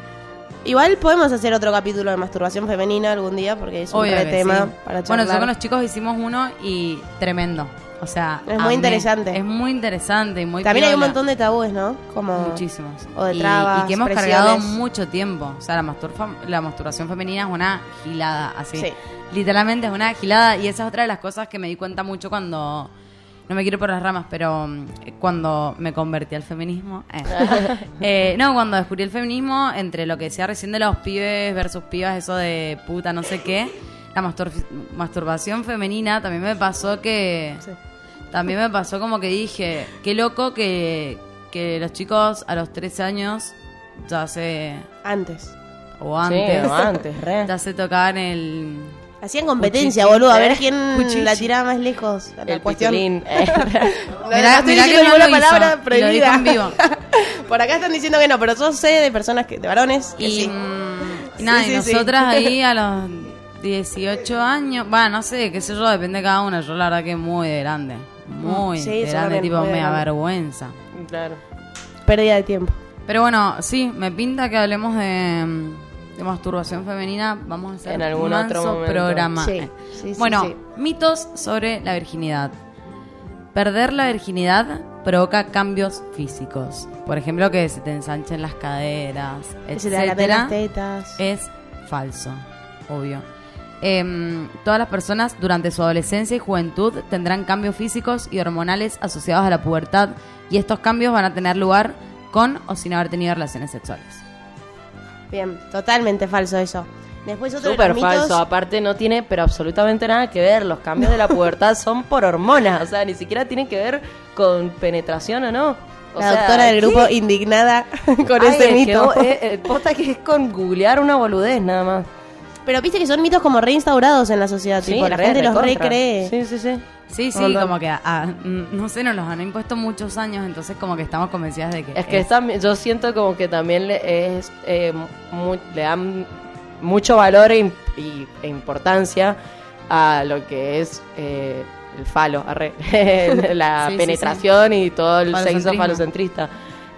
Igual podemos hacer otro capítulo de masturbación femenina algún día porque es un re tema sí. para Bueno, charlar. yo con los chicos hicimos uno y tremendo. O sea, Es muy interesante. Es muy interesante y muy También hay un montón de tabúes, ¿no? Como Muchísimos. O de Y- trabas, Y, que hemos presiones. cargado mucho tiempo. O sea, la, masturfa- la masturbación femenina es una gilada, así. Sí. Literalmente es una gilada. Y esa es otra de las cosas que me di cuenta mucho cuando. No me quiero ir por las ramas, pero mm, cuando me convertí al feminismo. eh. Eh, no, cuando descubrí el feminismo, entre lo que decía recién de los pibes versus pibas, eso de puta, no sé qué. La mastur- masturbación femenina también me pasó que. Sí. También me pasó como que dije, qué loco que, que los chicos a los 13 años ya se. Antes. o antes. Sí, o antes, re. Ya se tocaban el. Hacían competencia, boludo, a ver quién la tiraba más lejos. La El cuestión. Eh, Mirá- mirá que no lo hizo, palabra lo prohibida. en vivo. Por acá están diciendo que no, pero yo sé de personas que, de varones que Y, sí. mm, y nada, Sí, y sí, nosotras ahí a los 18 años, va, no sé, qué sé yo, depende de cada uno. Yo la verdad que muy de grande. Muy de grande, tipo, me avergüenza. claro. Pérdida de tiempo. Pero bueno, sí, me pinta que hablemos de, de masturbación femenina. Vamos a hacer En algún un otro manso programa. Sí, Eh. sí, bueno, sí. mitos sobre la virginidad. Perder la virginidad provoca cambios físicos. Por ejemplo, que se te ensanchen las caderas, se las etcétera. tetas. Es falso, obvio. Em, todas las personas durante su adolescencia y juventud tendrán cambios físicos y hormonales asociados a la pubertad y estos cambios van a tener lugar con o sin haber tenido relaciones sexuales. Bien, totalmente falso eso. Después otro Súper de los mitos. falso. Aparte no tiene, pero absolutamente nada que ver. Los cambios de la pubertad son por hormonas. O sea, ni siquiera tienen que ver con penetración o no. O La sea, doctora del ¿qué? grupo indignada con Ay, ese que mito. eh, eh, posta que es con googlear una boludez nada más. Pero viste que son mitos como reinstaurados en la sociedad. tipo, la re, gente los recontra. recree. Sí, sí, sí. Sí, sí, como que, ah, mm, no sé, nos los han impuesto muchos años, entonces como que estamos convencidas de que... Es que está- yo siento como que también le, es, eh, mu- le dan mucho valor e, e importancia a lo que es eh, el falo, arre, la Sí, sí, penetración y todo el sexo falocentrista.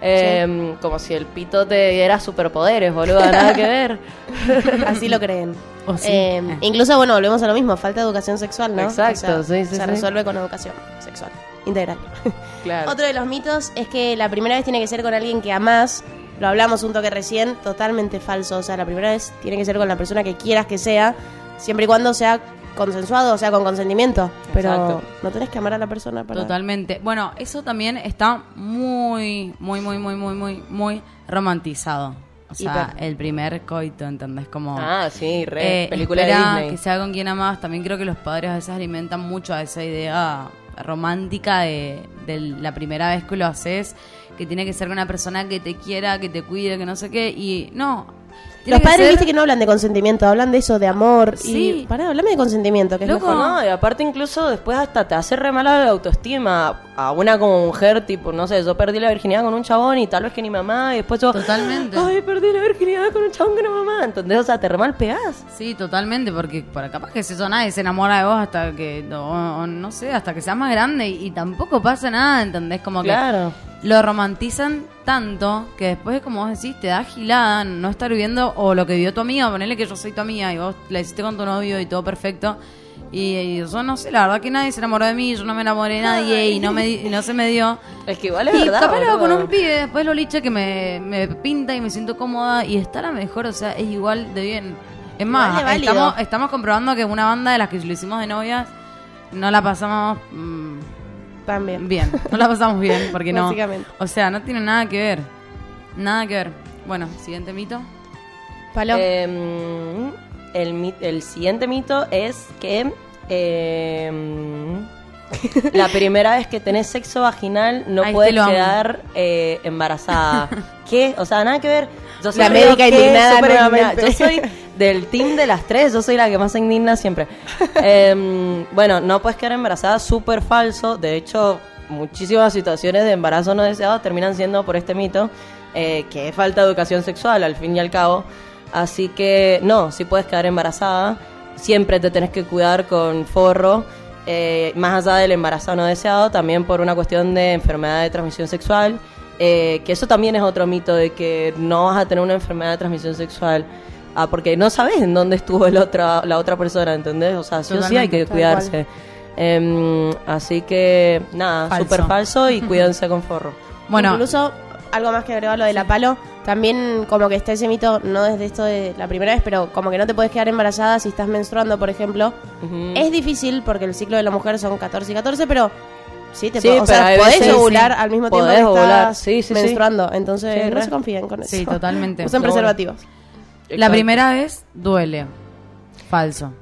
Eh, Como si el pito te diera superpoderes, boludo, nada que ver. Así lo creen. Sí. Eh, Eh. Incluso, bueno, volvemos a lo mismo. Falta educación sexual, ¿no? Exacto, sí, sí, Se resuelve con educación sexual. Integral. Claro. Otro de los mitos es que la primera vez tiene que ser con alguien que amás. Lo hablamos un toque recién, totalmente falso. O sea, la primera vez tiene que ser con la persona que quieras que sea, siempre y cuando sea consensuado, o sea, con consentimiento. Pero Exacto. no tenés que amar a la persona para... Totalmente. Bueno, eso también está muy, muy, muy, muy, muy, muy, muy romantizado. O sea, Hiper. el primer coito, ¿entendés? Como... Ah, sí, re, eh, película de Disney. que sea con quien amas. También creo que los padres a veces alimentan mucho a esa idea romántica de, de la primera vez que lo haces, que tiene que ser con una persona que te quiera, que te cuide, que no sé qué. Y no. Tiene Los que padres, ser- viste que no hablan de consentimiento, hablan de eso, de amor. Sí. Y, pará, hablame de consentimiento, que es Loco, mejor. No, y aparte incluso después hasta te hace re mala la autoestima a una como mujer, tipo, no sé, yo perdí la virginidad con un chabón y tal vez que ni mamá, y después yo... Totalmente. Ay, perdí la virginidad con un chabón que no mamá, ¿entendés? O sea, te re mal pegás. Sí, totalmente, porque por capaz que eso nadie se enamora de vos hasta que, o- o no sé, hasta que seas más grande y, y tampoco pasa nada, ¿entendés? Como Claro. que lo romantizan tanto que después, como vos decís, te da gilada no estar viviendo o lo que vivió tu amiga, ponerle que yo soy tu amiga y vos la hiciste con tu novio y todo perfecto. Y, y yo no sé, la verdad que nadie se enamoró de mí, yo no me enamoré de nadie y no, me, y no se me dio. Es que igual es Y verdad. capaz lo hago con un pibe, después lo liche que me, me pinta y me siento cómoda y está la mejor, o sea, es igual de bien. Es más, estamos, estamos comprobando que una banda de las que lo hicimos de novias no la pasamos mm, También. bien, no la pasamos bien, porque no. Básicamente. O sea, no tiene nada que ver. Nada que ver. Bueno, siguiente mito. Palo. Eh, el, mi- el siguiente mito es que... eh, la primera vez que tenés sexo vaginal no puedes quedar eh, embarazada. ¿Qué? O sea, nada que ver. Yo La medio médica indignada nuevamente. Yo soy del team de las tres, yo soy la que más se indigna siempre. Em, bueno, no puedes quedar embarazada, súper falso. De hecho, muchísimas situaciones de embarazo no deseado terminan siendo por este mito, eh, que es falta de educación sexual, al fin y al cabo. Así que, no, sí puedes quedar embarazada. Siempre te tenés que cuidar con forro. Eh, más allá del embarazo no deseado, también por una cuestión de enfermedad de transmisión sexual. eh, que eso también es otro mito de que no vas a tener una enfermedad de transmisión sexual. Ah, porque no sabes en dónde estuvo el otra, la otra persona, ¿entendés? O sea, sí o sí hay que cuidarse. Em, así que, nada, súper falso y cuídense con forro. Bueno, Incluso, algo más que agregar lo de la palo, también como que está ese mito, no desde esto de la primera vez, pero como que no te puedes quedar embarazada si estás menstruando, por ejemplo. Es difícil porque el ciclo de la mujer son 14 y 14, pero sí, te Sí, po- o sea, podés veces- ovular sí. al mismo tiempo que ovular, estás sí, sí, sí. menstruando. Entonces, Sí, no re. se confíen con eso. sí, totalmente. Usen bueno. preservativos. La primera vez duele. Falso.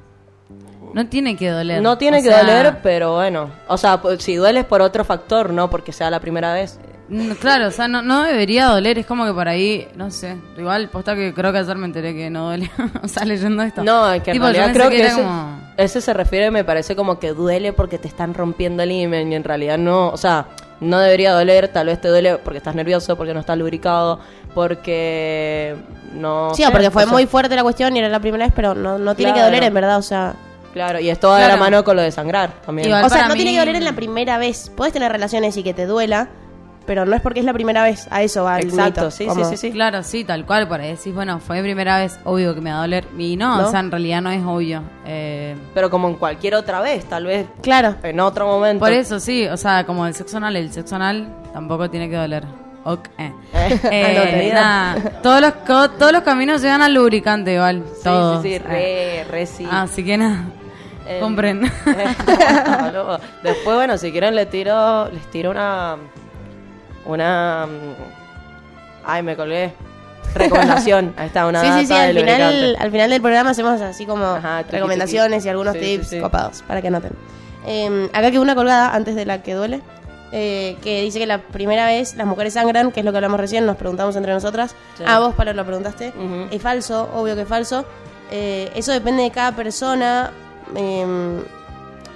No tiene que doler. No tiene O que sea, doler, pero bueno. O sea, si duele es por otro factor, no porque sea la primera vez. Mm, Claro, o sea, no, no debería doler. Es como que por ahí, no sé. Igual, posta que creo que ayer me enteré que no duele. o sea, leyendo esto. No, es que Tipo, realidad creo que, ese, como- ese se refiere, me parece como que duele porque te están rompiendo el himen y en realidad no, o sea, no debería doler, tal vez te duele porque estás nervioso, porque no estás lubricado, porque no... Sí, sé, porque fue o sea, muy fuerte la cuestión y era la primera vez, pero no, no tiene que Claro. doler en verdad, o sea... Claro, y esto va de la Claro. mano con lo de sangrar también. Igual O sea, no mí- tiene que doler en la primera vez. Puedes tener relaciones y que te duela, pero no es porque es la primera vez. A eso va el Exacto, mito, sí, como- sí, sí, sí. Claro, sí, tal cual. Por ahí decís, bueno, fue mi primera vez, obvio que me va a doler. Y no, ¿No? o sea, en realidad no es obvio. Eh, Pero como en cualquier otra vez, tal vez Claro. en otro momento. por eso, sí, o sea, como el sexo anal, el sexo anal tampoco tiene que doler. Ok. eh. Eh, digas. nada, todos los, co- todos los caminos llegan al lubricante igual. Sí, todos. sí, sí, Eh. re, re sí. Así que nada, Eh, compren. Después, bueno, si quieren les tiro, les tiro una, una, mm, ay, me colgué. Recomendación. Ahí está, una sí, sí, sí, data de al final, al final del programa hacemos así como Ajá, triqui, recomendaciones triqui. y algunos Sí, sí, tips sí. copados para que anoten. Eh, acá quedó una colgada antes de la que duele, eh, que dice que la primera vez las mujeres sangran, que es lo que hablamos recién, nos preguntamos entre nosotras. Sí. Ah, vos, Pablo, lo preguntaste. Ujú. Es falso, obvio que es falso. Eh, eso depende de cada persona. eh,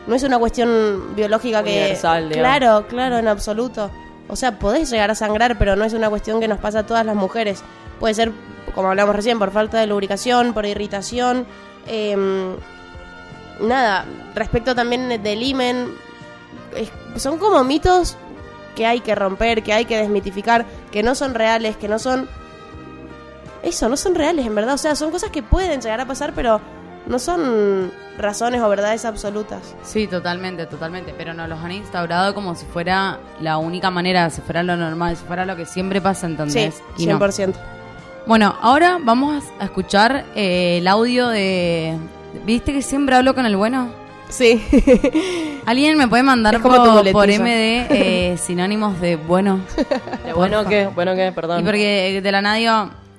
no es una cuestión biológica que... Universal, digamos. Claro, claro, en absoluto. O sea, podés llegar a sangrar, pero no es una cuestión que nos pasa a todas las mujeres. Puede ser, como hablamos recién, por falta de lubricación, por irritación. eh, nada, respecto también del himen, es- son como mitos que hay que romper, que hay que desmitificar, que no son reales, que no son... Eso, no son reales, en verdad. O sea, son cosas que pueden llegar a pasar, pero no son razones o verdades absolutas. Sí, totalmente, totalmente. Pero nos los han instaurado como si fuera la única manera, si fuera lo normal, si fuera lo que siempre pasa, Sí, ¿entendés? Y no. 100%. Bueno, ahora vamos a escuchar eh, el audio de... ¿Viste que siempre hablo con el bueno? Sí. ¿Alguien me puede mandar como tu por, por MD eh, sinónimos de bueno? De bueno que, bueno que, perdón. Y porque de la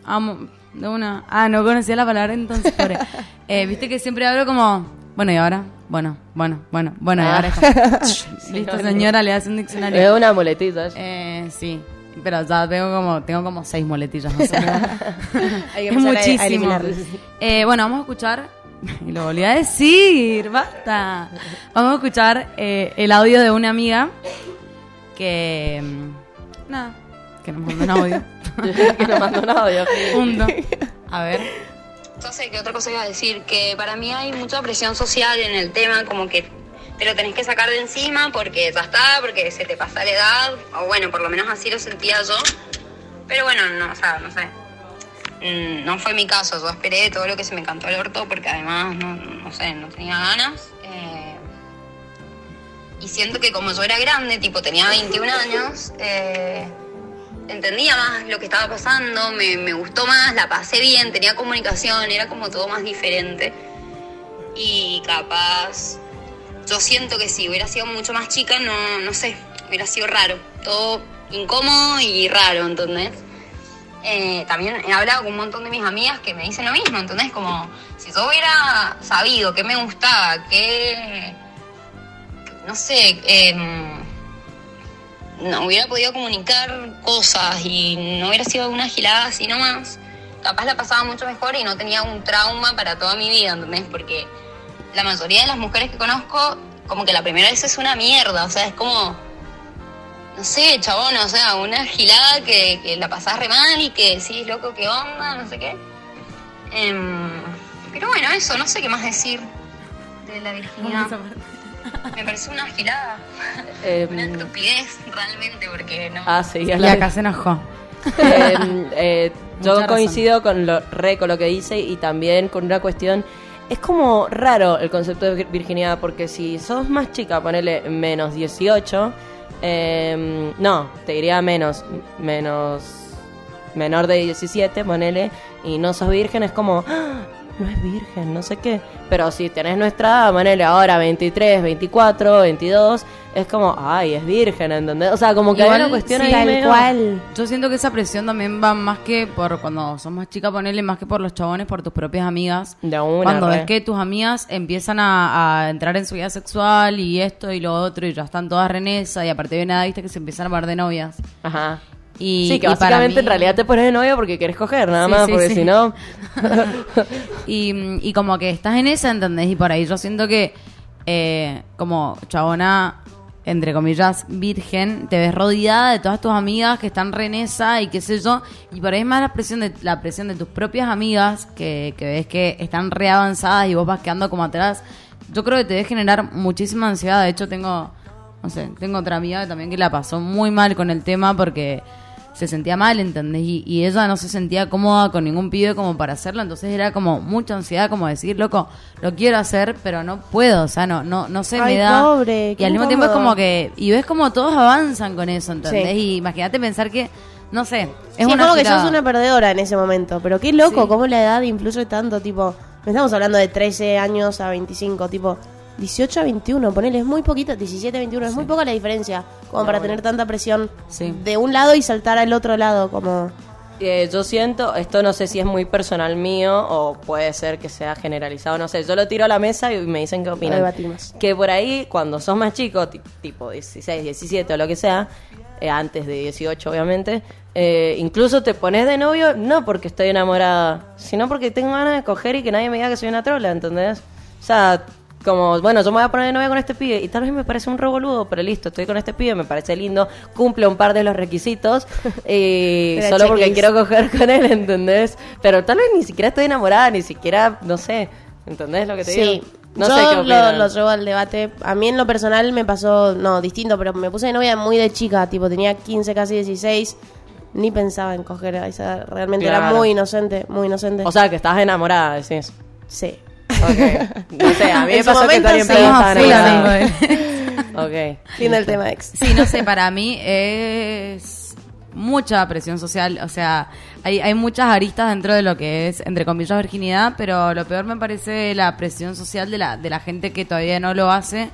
amo, de una... Ah, no conocía la palabra entonces, pobre. Eh, Viste que siempre hablo como, bueno, ¿y ahora? Bueno, bueno, bueno, bueno, y Ah. ahora es como, Listo, señora, le hace un diccionario. una muletita. Eh, sí, pero ya tengo como, tengo como seis muletillas. No sé. Hay que es a- muchísimo. Eh, bueno, vamos a escuchar, y lo volví a decir, basta. Vamos a escuchar eh, el audio de una amiga que, mm, nada, que nos mandó un audio. Que nos mandó un audio. Punto. A ver. Entonces, ¿qué otra cosa iba a decir? Que para mí hay mucha presión social en el tema, como que te lo tenés que sacar de encima porque ya está, porque se te pasa la edad, o bueno, por lo menos así lo sentía yo. Pero bueno, no, o sea, no sé. Mm, No fue mi caso, yo esperé todo lo que se me cantó el orto porque además, no, no sé, no tenía ganas. eh, y siento que como yo era grande, tipo tenía 21 años, eh, entendía más lo que estaba pasando, me, me gustó más, la pasé bien, tenía comunicación, era como todo más diferente. Y capaz, yo siento que si hubiera sido mucho más chica, no, no sé, hubiera sido raro, todo incómodo y raro, ¿entendés? Eh, también he hablado con un montón de mis amigas que me dicen lo mismo, ¿entendés? Como si yo hubiera sabido qué me gustaba, qué no sé, em, no hubiera podido comunicar cosas y no hubiera sido una gilada así nomás, capaz la pasaba mucho mejor y no tenía un trauma para toda mi vida, ¿entendés? Porque la mayoría de las mujeres que conozco, como que la primera vez es una mierda, o sea, es como, no sé, chabón, o sea, una gilada que, la pasás re mal y que decís, loco, qué onda, no sé qué. Em, pero bueno, eso, no sé qué más decir de la virginidad. Me parece una gilada, Em, una estupidez realmente, porque no... ah, sí, Y acá se enojó. Eh, eh, yo Mucha razón. coincido con lo, re con lo que dice y también con una cuestión. Es como raro el concepto de vir- virginidad, porque si sos más chica, ponele menos 18, eh, no, te diría menos, menos, menor de 17, ponele, y no sos virgen, es como, "Ah, no es virgen, no sé qué. Pero si tenés nuestra edad, ponele ahora 23, 24, 22, es como, ay, es virgen, ¿entendés? O sea, como que Igual, hay una cuestión sí, ahí tal medio- cual. Yo siento que esa presión también va más que por cuando sos más chica, ponerle más que por los chabones, por tus propias amigas. De una, cuando re. ves que tus amigas empiezan a, a entrar en su vida sexual y esto y lo otro y ya están todas renesa y aparte de nada, viste que se empiezan a par de novias. Ajá. Y, sí, que y básicamente en realidad te pones de novio porque querés coger, nada Sí, más, sí, porque sí. si no... y, y como que estás en esa, ¿entendés? Y por ahí yo siento que eh, como chabona, entre comillas, virgen, te ves rodeada de todas tus amigas que están re en esa y qué sé yo. Y por ahí es más la presión de, la presión de tus propias amigas que, que ves que están re avanzadas y vos vas quedando como atrás. Yo creo que te debe generar muchísima ansiedad. De hecho, tengo, no sé, tengo otra amiga también que la pasó muy mal con el tema porque se sentía mal, ¿entendés? Y, y ella no se sentía cómoda con ningún pibe como para hacerlo, entonces era como mucha ansiedad, como decir, loco, lo quiero hacer, pero no puedo, o sea, no, no, no se Ay, me da. pobre, y al mismo tiempo es como que, y ves como todos avanzan con eso, ¿entendés? Sí. Y imagínate pensar que, no sé, es Sí, es una como que sos una perdedora en ese momento. Pero qué loco, Sí. cómo la edad influye tanto. Tipo, no estamos hablando de 13 años a 25, tipo 18 a 21. Ponele, es muy poquita, 17 a 21. Es muy poca la diferencia como para tener tanta presión Sí. de un lado y saltar al otro lado. Como, Eh, yo siento, esto no sé si es muy personal mío o puede ser que sea generalizado, no sé, yo lo tiro a la mesa y me dicen qué opinan. Debatimos. Que por ahí, cuando sos más chico, ti- tipo 16, 17 o lo que sea, eh, antes de 18 obviamente, eh, incluso te pones de novio no porque estoy enamorada, sino porque tengo ganas de coger y que nadie me diga que soy una trola, ¿entendés? O sea, como, bueno, yo me voy a poner de novia con este pibe y tal vez me parece un revoludo, pero listo, estoy con este pibe, me parece lindo, cumple un par de los requisitos y Era solo porque quiero coger con él, ¿entendés? Pero tal vez ni siquiera estoy enamorada, ni siquiera, no sé, ¿entendés lo que te sí. digo? No Yo sé qué lo, lo llevo al debate. A mí en lo personal me pasó, no, distinto, pero me puse de novia muy de chica. Tipo, tenía 15, casi 16. Ni pensaba en coger a esa. Realmente era muy inocente, muy inocente. O sea, que estás enamorada, decís. sí. Ok. No sé, a mí me pasó que momento Tony enamorada. hablando de- Ok. Fin del tema ex. Sí, no sé, para mí es mucha presión social, o sea, hay, hay muchas aristas dentro de lo que es, entre comillas, virginidad, pero lo peor me parece la presión social de la, de la gente que todavía no lo hace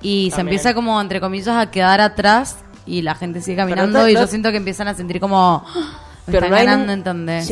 y se empieza como, entre comillas, a quedar atrás y la gente sigue caminando no y no- yo siento que empiezan a sentir como... "Ah, Me Pero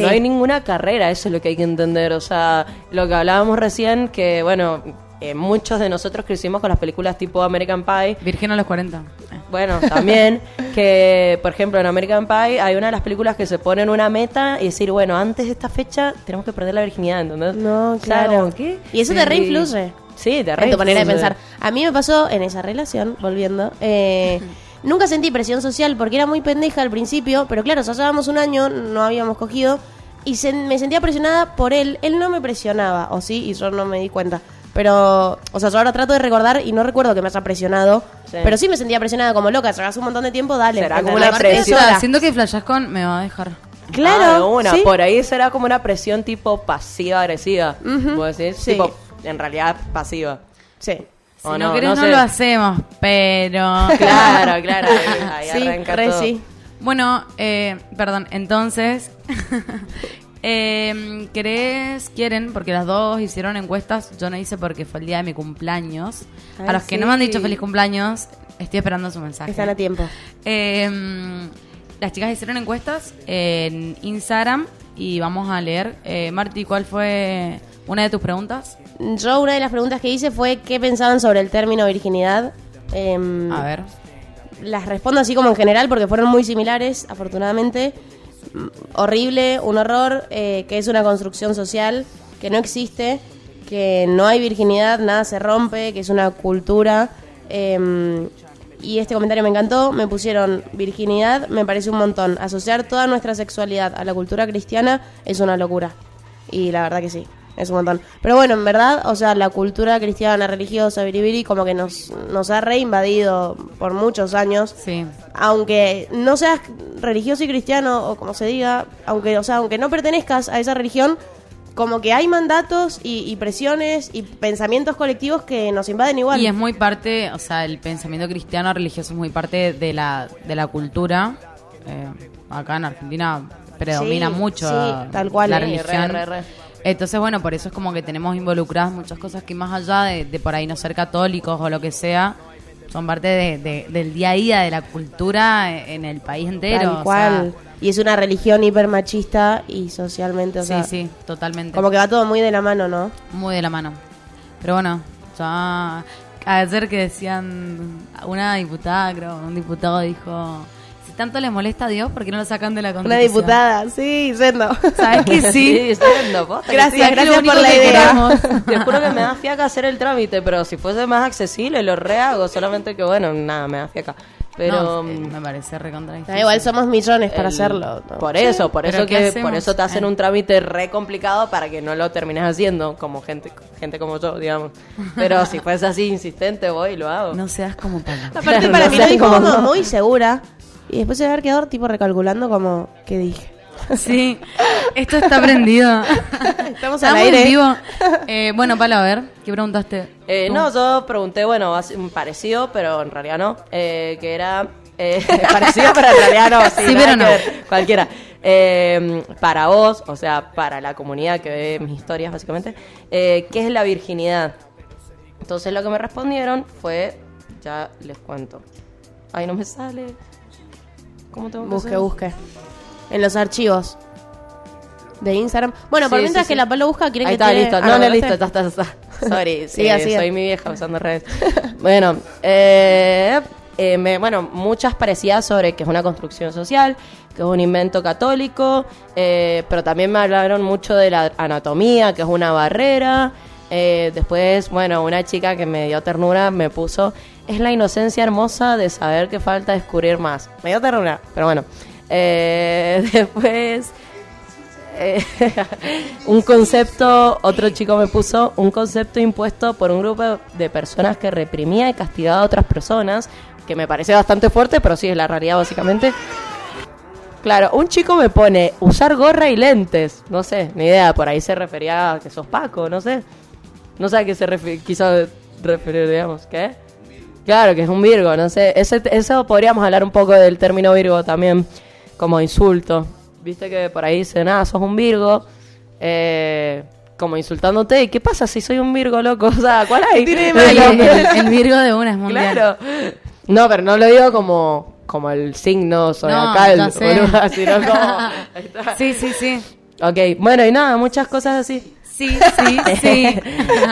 no hay ninguna carrera, eso es lo que hay que entender. O sea, lo que hablábamos recién, que bueno, eh, muchos de nosotros crecimos con las películas tipo American Pie. Virgen a los 40. Eh. Bueno, también que, por ejemplo, en American Pie hay una de las películas que se ponen una meta y decir, bueno, antes de esta fecha tenemos que perder la virginidad, ¿entendés? No, O sea, claro. Y eso te reinfluye. Sí, te en tu manera de reinfluye. pensar. A mí me pasó en esa relación, volviendo, eh, nunca sentí presión social porque era muy pendeja al principio, pero claro, ya llevábamos un año, no habíamos cogido, y se- me sentía presionada por él. Él no me presionaba, o sí, y yo no me di cuenta. Pero, o sea, yo ahora trato de recordar y no recuerdo que me haya presionado, Sí. pero sí me sentía presionada como loca, llevas un montón de tiempo, dale. Será como una presión. o sea, siento que flashás con... Me va a dejar. Claro, Ah, una. ¿sí? Por ahí será como una presión tipo pasiva-agresiva. ¿Vos decís? Sí. Tipo, en realidad pasiva. Sí. Si O no, no, querés no no, sé. lo hacemos, pero... Claro, claro. Ahí, ahí Sí, arranca re todo. sí. Bueno, eh, perdón, entonces, eh, ¿querés, quieren? Porque las dos hicieron encuestas, yo no hice porque fue el día de mi cumpleaños. Ay, a los que no me han dicho feliz cumpleaños, estoy esperando su mensaje. Están a tiempo. Eh, las chicas hicieron encuestas en Instagram y vamos a leer. Eh, Marti, ¿cuál fue una de tus preguntas? Yo una de las preguntas que hice fue qué pensaban sobre el término virginidad Em, A ver. las respondo así como en general porque fueron muy similares, afortunadamente. Mm, Horrible, un horror, eh, que es una construcción social que no existe, que no hay virginidad, nada se rompe, que es una cultura. eh, y este comentario me encantó, me pusieron virginidad, me parece un montón. Asociar toda nuestra sexualidad a la cultura cristiana es una locura. Y la verdad que sí, es un montón. Pero bueno, en verdad, o sea, la cultura cristiana, religiosa, biribiri, como que nos, nos ha reinvadido por muchos años. Sí. Aunque no seas religioso y cristiano, o como se diga, aunque, o sea, aunque no pertenezcas a esa religión, como que hay mandatos y, y presiones y pensamientos colectivos que nos invaden igual. Y es muy parte, o sea, el pensamiento cristiano religioso es muy parte de la, de la cultura. Eh, acá en Argentina predomina Sí, mucho sí, tal cual. la Sí, re, religión. re, re. Entonces, bueno, por eso es como que tenemos involucradas muchas cosas que más allá de, de por ahí no ser católicos o lo que sea, son parte de- de- del día a día, de la cultura en el país entero. Tal o sea, cual. y es una religión hiper machista y socialmente, o sí, sea, sí, totalmente. como que va todo muy de la mano, ¿no? Muy de la mano. Pero bueno, ya ayer que decían, una diputada, creo, un diputado dijo, tanto les molesta a Dios, ¿por qué no lo sacan de la Una constitución? diputada, sí, Sendo. ¿Sabes que sí? posta Gracias, sí, lo gracias único por la idea. Te juro que me da fiaca hacer el trámite, pero si fuese más accesible lo rehago, solamente que bueno, nada, me da fiaca. Pero No, eh, mm, me parece recontra igual somos millones para el- hacerlo. ¿no? Por eso, por eso ¿qué que hacemos? por eso te hacen Eh. un trámite re complicado para que no lo termines haciendo como gente gente como yo, digamos. Pero si fuese así insistente voy y lo hago. No seas como Pablo. Aparte, para no mí lo dijo como muy segura. Y después se haber quedado tipo recalculando como, ¿qué dije? Sí, esto está prendido. Estamos al Estamos aire. en vivo. Eh, bueno, Pablo, a ver, ¿qué preguntaste? Eh, no, yo pregunté, bueno, parecido, pero en realidad no. eh, que era. eh, parecido, pero en realidad no. Sí, Sí, pero que no. ver, cualquiera. Eh, para vos, o sea, para la comunidad que ve mis historias, básicamente, eh, ¿qué es la virginidad? Entonces lo que me respondieron fue. Ya les cuento. Ay, no me sale. ¿Cómo tengo que Busque, hacer? busque. En los archivos de Instagram. Bueno, por Sí, mientras sí, que sí. la Pablo busca, ¿quieren Ahí que está, tire? listo. Ah, No, no, ¿lo listo, está, está, está. Sorry, sí, Siga, siga. soy mi vieja usando redes. bueno, eh, eh, me- bueno, muchas parecidas sobre que es una construcción social, que es un invento católico, eh, pero también me hablaron mucho de la anatomía, que es una barrera. Eh, después, bueno, una chica que me dio ternura me puso, es la inocencia hermosa de saber que falta descubrir más. Me dio pero bueno. Eh, después... Eh, un concepto, otro chico me puso, un concepto impuesto por un grupo de personas que reprimía y castigaba a otras personas, que me parece bastante fuerte, pero sí es la realidad básicamente. Claro, un chico me pone usar gorra y lentes, no sé, ni idea, por ahí se refería a que sos Paco, no sé. No sé a qué se refi- quiso referir, digamos, ¿qué? Claro, que es un Virgo, no sé. Ese, eso podríamos hablar un poco del término Virgo también, como insulto. Viste que por ahí dicen, ah, sos un Virgo, eh, como insultándote. ¿Y qué pasa si soy un Virgo, loco? O sea, ¿cuál hay? El, el- el Virgo de una es mundial. Claro. No, pero no lo digo como, como el signo zodiacal, sé. boluda, sino como... Sí, sí, sí. Ok, bueno, y nada, muchas cosas así. Sí, sí, sí.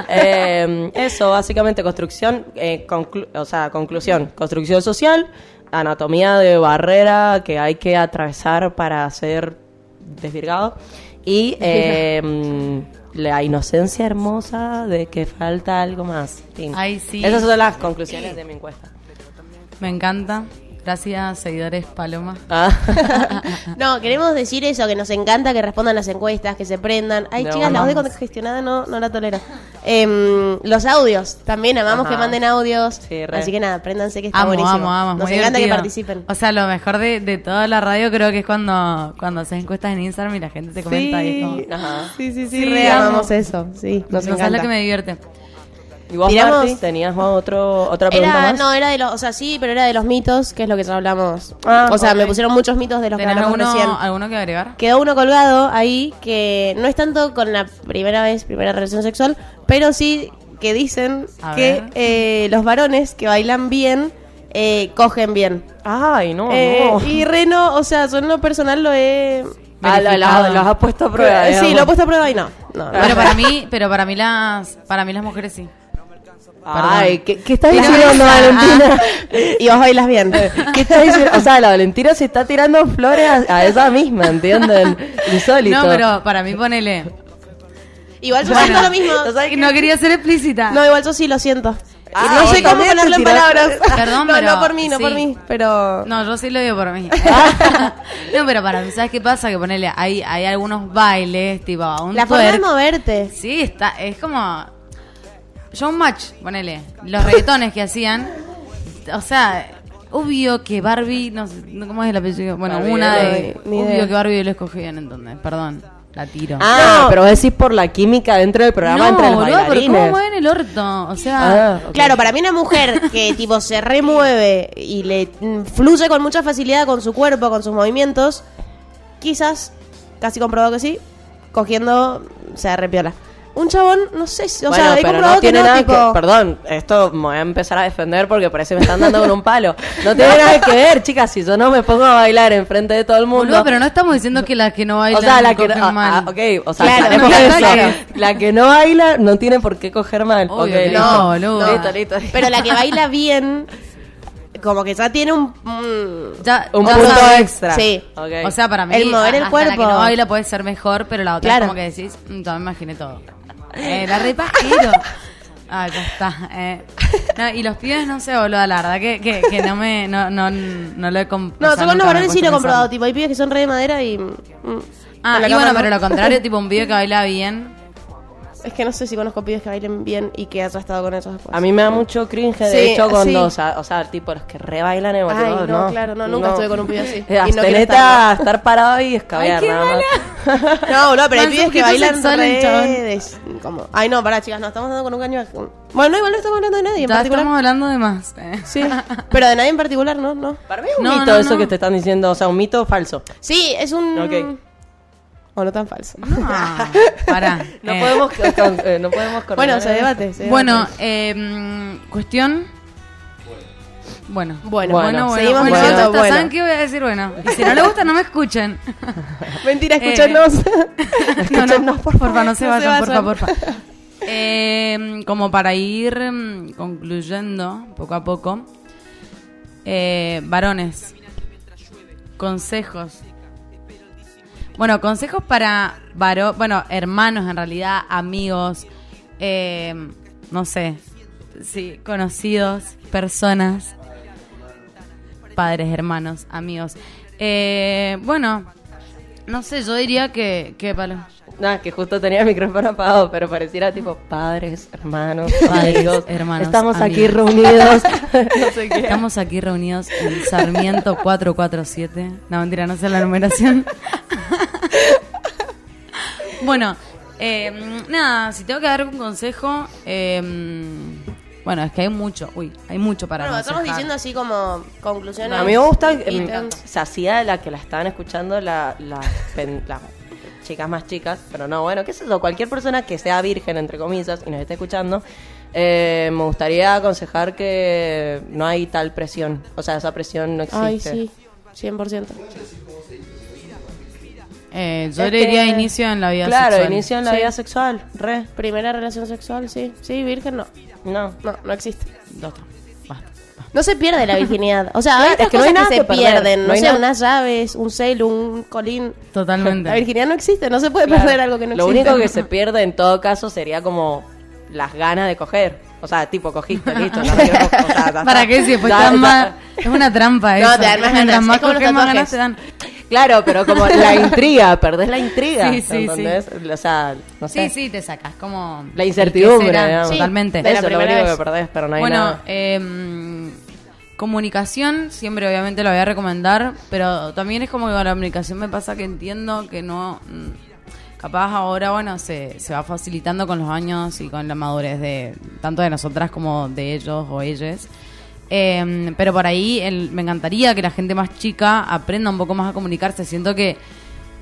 Eh, eso, básicamente, construcción, eh, o sea, conclusión, construcción social, anatomía de barrera que hay que atravesar para ser desvirgado y eh, la inocencia hermosa de que falta algo más. Ay, sí. Esas son las conclusiones de mi encuesta. Me encanta. Gracias, seguidores Paloma. Ah. No, queremos decir eso, que nos encanta que respondan las encuestas, que se prendan. Ay, No, chicas, la voz de congestionada no, no la tolero. Em, los audios, también amamos Ajá. que manden audios. Sí, re. Así que nada, préndanse que está Amo, buenísimo. amo, amo. Nos muy encanta que divertido. participen. O sea, lo mejor de, de toda la radio creo que es cuando, cuando haces encuestas en Instagram y la gente te comenta y es como... Ajá. Sí, sí, sí, Sí, re amo. amamos eso. Sí, nos no sabes encanta. lo que me divierte. ¿Y vos, Tiramos- Marti, tenías otro, otra pregunta Era, más? no, era de los, o sea, sí, pero era de los mitos, que es lo que ya hablamos. Ah, o sea, me pusieron muchos mitos de los que ¿Tenés hablamos alguno, recién. alguno que agregar? Quedó uno colgado ahí que no es tanto con la primera vez, primera relación sexual, pero sí que dicen A que eh, los varones que bailan bien eh, cogen bien. Ay, no, Eh, no. Y Reno, o sea, yo en lo personal lo he... Ah, lo- has puesto a prueba. sí, digamos. lo he puesto a prueba y no. no, no. Pero para mí, pero para mí las, para mí las mujeres sí. Ay, ¿qué, qué estás diciendo, esa- Valentina? Y vos bailas bien. ¿Qué estás diciendo? O sea, la Valentina se está tirando flores a, a ella misma, ¿entienden? Insólito. No, pero para mí ponele. Igual yo Bueno. siento lo mismo. No quería ser explícita. No, igual yo sí lo siento. Ah, no sé cómo ponerlo en palabras. Perdón, no, pero no por mí, no sí. por mí, pero... No, yo sí lo digo por mí. no, pero para mí, ¿sabes qué pasa? Que ponele, hay, hay algunos bailes, tipo, un La forma de moverte. Sí, está, es como. Showmatch, ponele. Los reggaetones que hacían. O sea, obvio que Barbie. No sé, no, ¿cómo es el apellido? Bueno, Barbie, una no, de. obvio idea. que Barbie lo escogí bien, entonces. Perdón, la tiro. Ah, No. pero vos decís por la química dentro del programa entre los boludo, pero bailarines. ¿cómo mueven el orto? O sea. Ah. Claro, para mí una mujer que tipo se remueve y le mm, fluye con mucha facilidad con su cuerpo, con sus movimientos, quizás, casi comprobado que sí, cogiendo se arrepiola. Un chabón, no sé, si- o bueno, sea, he pero comprobado no tiene que no, nada tipo... que... Perdón, esto me voy a empezar a defender porque parece que me están dando con un palo. No tiene nada que ver, chicas, si yo no me pongo a bailar enfrente de todo el mundo... Boludo, pero no estamos diciendo que las que no bailan o sea, la que no, mal. ah, ok, o sea, Claro, sabemos claro, eso. claro. La que no baila no tiene por qué coger mal. Obvio que listo. no. Listo, listo, listo. Pero la que baila bien, como que ya tiene un... mm, Ya- un punto sabes. extra. Sí. O sea, para mí, El mover el hasta cuerpo. la que no baila puede ser mejor, pero la otra Claro. es como que decís, mm, ya me imaginé todo. Eh, la repajero. Ah, ya está. Eh. No, y los pibes, no sé, boludo, la verdad que, que, que no me, no, no, no lo he comprado. No, yo con los varones sí lo he comprobado, tipo, hay pibes que son re de madera y... mm, Ah, y bueno, no. pero lo contrario, tipo un pibe que baila bien. Es que no sé si conozco pibes que bailen bien y que haya estado con ellos después. A mí me da mucho cringe, de Sí, hecho, cuando, sí. o, sea, o sea, tipo, los que re bailan en Ay, boludo, no, claro, no, nunca estuve con un pibe así. Eh, Y no a estar parado y escabear, Ay, qué nada más. No, boludo, pero hay pibes que bailan re chabón. Como... Ay, no, pará, chicas, no, estamos dando con un caño... Bueno, no, igual no estamos hablando de nadie en Ya particular. estamos hablando de más. eh. Sí, pero de nadie en particular, ¿no? no. Para mí es un No, mito no, eso no. que te están diciendo, o sea, un mito falso. Sí, es un... Ok. O no tan falso. No, pará. No eh. podemos, con- eh, no podemos coordinar Bueno, se eso. debate. se Bueno, eh, mm, cuestión. Bueno. Bueno, bueno, bueno. seguimos bueno, está, bueno. ¿Saben qué voy a decir? Bueno, y si no les gusta, no me escuchen. Mentira, eh, escúchanos. No, no, por favor, no se No vayan, por vayan. favor, por favor. Eh, como para ir mm, concluyendo poco a poco, eh, varones, consejos. Bueno, consejos para varo, bueno, hermanos en realidad, amigos, eh, no sé, sí, conocidos, personas, padres, hermanos, amigos. Eh, bueno, no sé, yo diría que, que palo. Nada, que justo tenía el micrófono apagado, pero pareciera tipo padres, hermanos, Padres, amigos. hermanos, Estamos aquí reunidos. no sé qué. Estamos aquí reunidos en Sarmiento 447. No, mentira, no sé la numeración. bueno, eh, nada, si tengo que dar un consejo, eh, bueno, es que hay mucho, uy, hay mucho para Bueno, estamos aconsejar. diciendo así como conclusiones. A mí me gusta, eh, ítems. se hacía la que la estaban escuchando la, la, pen- las chicas más chicas, pero no, bueno, qué es eso, cualquier persona que sea virgen, entre comillas, y nos esté escuchando, eh, me gustaría aconsejar que no hay tal presión, o sea, esa presión no existe. Ay, sí, 100%. Eh, yo Es le diría que- inicio en la vida Claro, sexual. inicio en la Sí. vida sexual, re, Primera relación sexual, sí. Sí, virgen no. No. No, no existe. Doctor, basta. No se pierde la virginidad. O sea, hay otras es que no hay cosas nada que se que perder, pierden. no No, hay sé, nada- unas llaves, un celu, un colín. Totalmente. La virginidad no existe. No se puede Claro. perder algo que no Lo existe. único que se pierde en todo caso sería como las ganas de coger. O sea, tipo, cogiste, listo. no quiero co- o sea, ya ¿Para qué? Si después Ya, te dan ya. más... Es una trampa eso. No, te dan más Mientras ganas. más Es como los más tatuajes. ganas te dan. Claro, pero como la intriga, perdés la intriga. Sí, sí, ¿entendés? O sea, no sé. Sí, sí, te sacas como... La incertidumbre, digamos. Totalmente. de la Eso es lo único vez. que perdés, pero no hay bueno, nada. em, comunicación, siempre obviamente lo voy a recomendar, pero también es como que la comunicación me pasa que entiendo que no... mm, Capaz ahora, bueno, se, se va facilitando con los años y con la madurez de tanto de nosotras como de ellos o ellas. Em, pero por ahí el- me encantaría que la gente más chica aprenda un poco más a comunicarse. Siento que,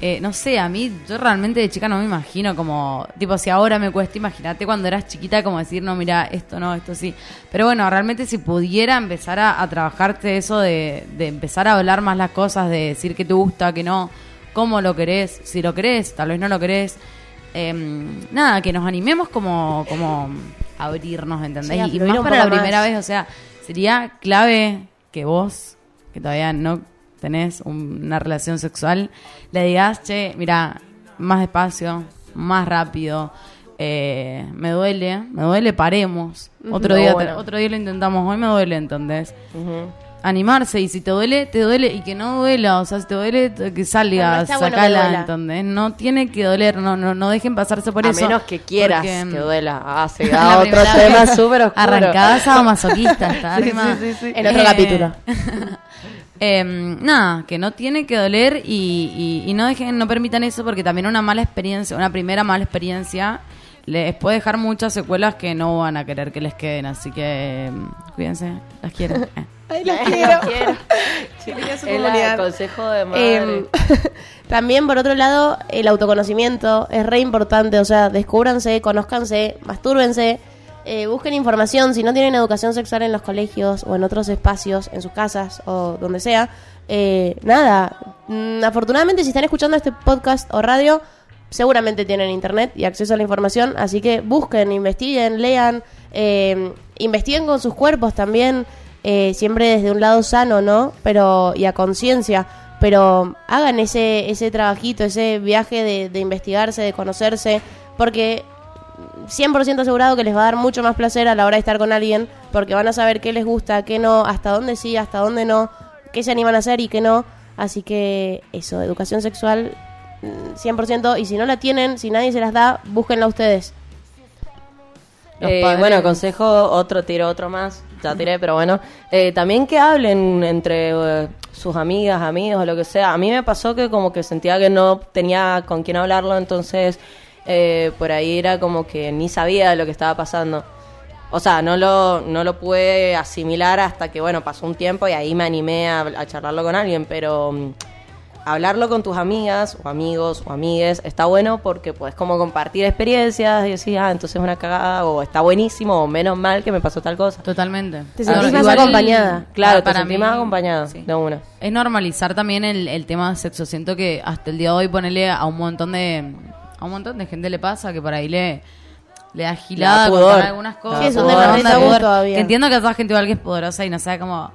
eh, no sé, a mí, yo realmente de chica no me imagino como, tipo, si ahora me cuesta, imagínate cuando eras chiquita, como decir, no, mira, esto no, esto sí. Pero bueno, realmente si pudiera empezar a, a trabajarte eso de, de empezar a hablar más las cosas, de decir que te gusta, que no, cómo lo querés, si lo querés, tal vez no lo querés. Em, nada, que nos animemos como, como, abrirnos, ¿entendés? Sí, y más para la más. primera vez, o sea, sería clave que vos, que todavía no tenés un- una relación sexual, le digas, che, mira, más despacio, más rápido, eh, me duele, me duele, paremos. Otro, No, día, bueno. otro día lo intentamos, hoy me duele, ¿entendés? Animarse y si te duele, te duele y que no duela, o sea, si te duele, que salga, no bueno sacala. No tiene que doler, no, no, no dejen pasarse por a eso. menos que quieras porque, que duela. Ah, se da otro primera tema súper oscuro. Arrancada sadomasoquista, está Sí, sí, sí. En otro Eh, capítulo. em, nada, que no tiene que doler y, y- y no dejen, no permitan eso porque también una mala experiencia, una primera mala experiencia les puede dejar muchas secuelas que no van a querer que les queden, así que em, cuídense, las quiero. Las La quiero. Chiquillas, su comunidad. consejo de madre. Eh, también, por otro lado, el autoconocimiento es re importante. O sea, descúbranse, conózcanse, mastúrbense, eh, busquen información. Si no tienen educación sexual en los colegios o en otros espacios, en sus casas o donde sea, eh, nada. Mm, afortunadamente, si están escuchando este podcast o radio, seguramente tienen internet y acceso a la información. Así que busquen, investiguen, lean, eh, investiguen con sus cuerpos también eh, siempre desde un lado sano, ¿no? Pero y a conciencia, pero hagan ese ese trabajito, ese viaje de, de investigarse, de conocerse, porque 100% asegurado que les va a dar mucho más placer a la hora de estar con alguien, porque van a saber qué les gusta, qué no, hasta dónde sí, hasta dónde no, qué se animan a hacer y qué no. Así que eso, educación sexual mm, 100%, y si no la tienen, si nadie se las da, búsquenla ustedes. Eh, bueno, consejo, otro tiro, otro más. Tiré, pero bueno. Eh, también que hablen entre eh, sus amigas, amigos o lo que sea. A mí me pasó que como que sentía que no tenía con quién hablarlo, entonces eh, por ahí era como que ni sabía lo que estaba pasando. O sea, no lo, no lo pude asimilar hasta que, bueno, pasó un tiempo y ahí me animé a, a charlarlo con alguien, pero mm, hablarlo con tus amigas o amigos o amigues está bueno porque puedes como compartir experiencias y decir, ah, entonces es una cagada o está buenísimo o menos mal que me pasó tal cosa. Totalmente. Te sentís más igual- acompañada. Claro, te para sentís mí, más acompañada sí. de una. Es normalizar también el, el tema de sexo. Siento que hasta el día de hoy ponerle a un montón de a un montón de gente le pasa que por ahí le le da gilada Le da contar pudor. algunas cosas. Sí, onda re de tabú pudor. todavía. Que entiendo que esa gente igual que es poderosa y no sabe cómo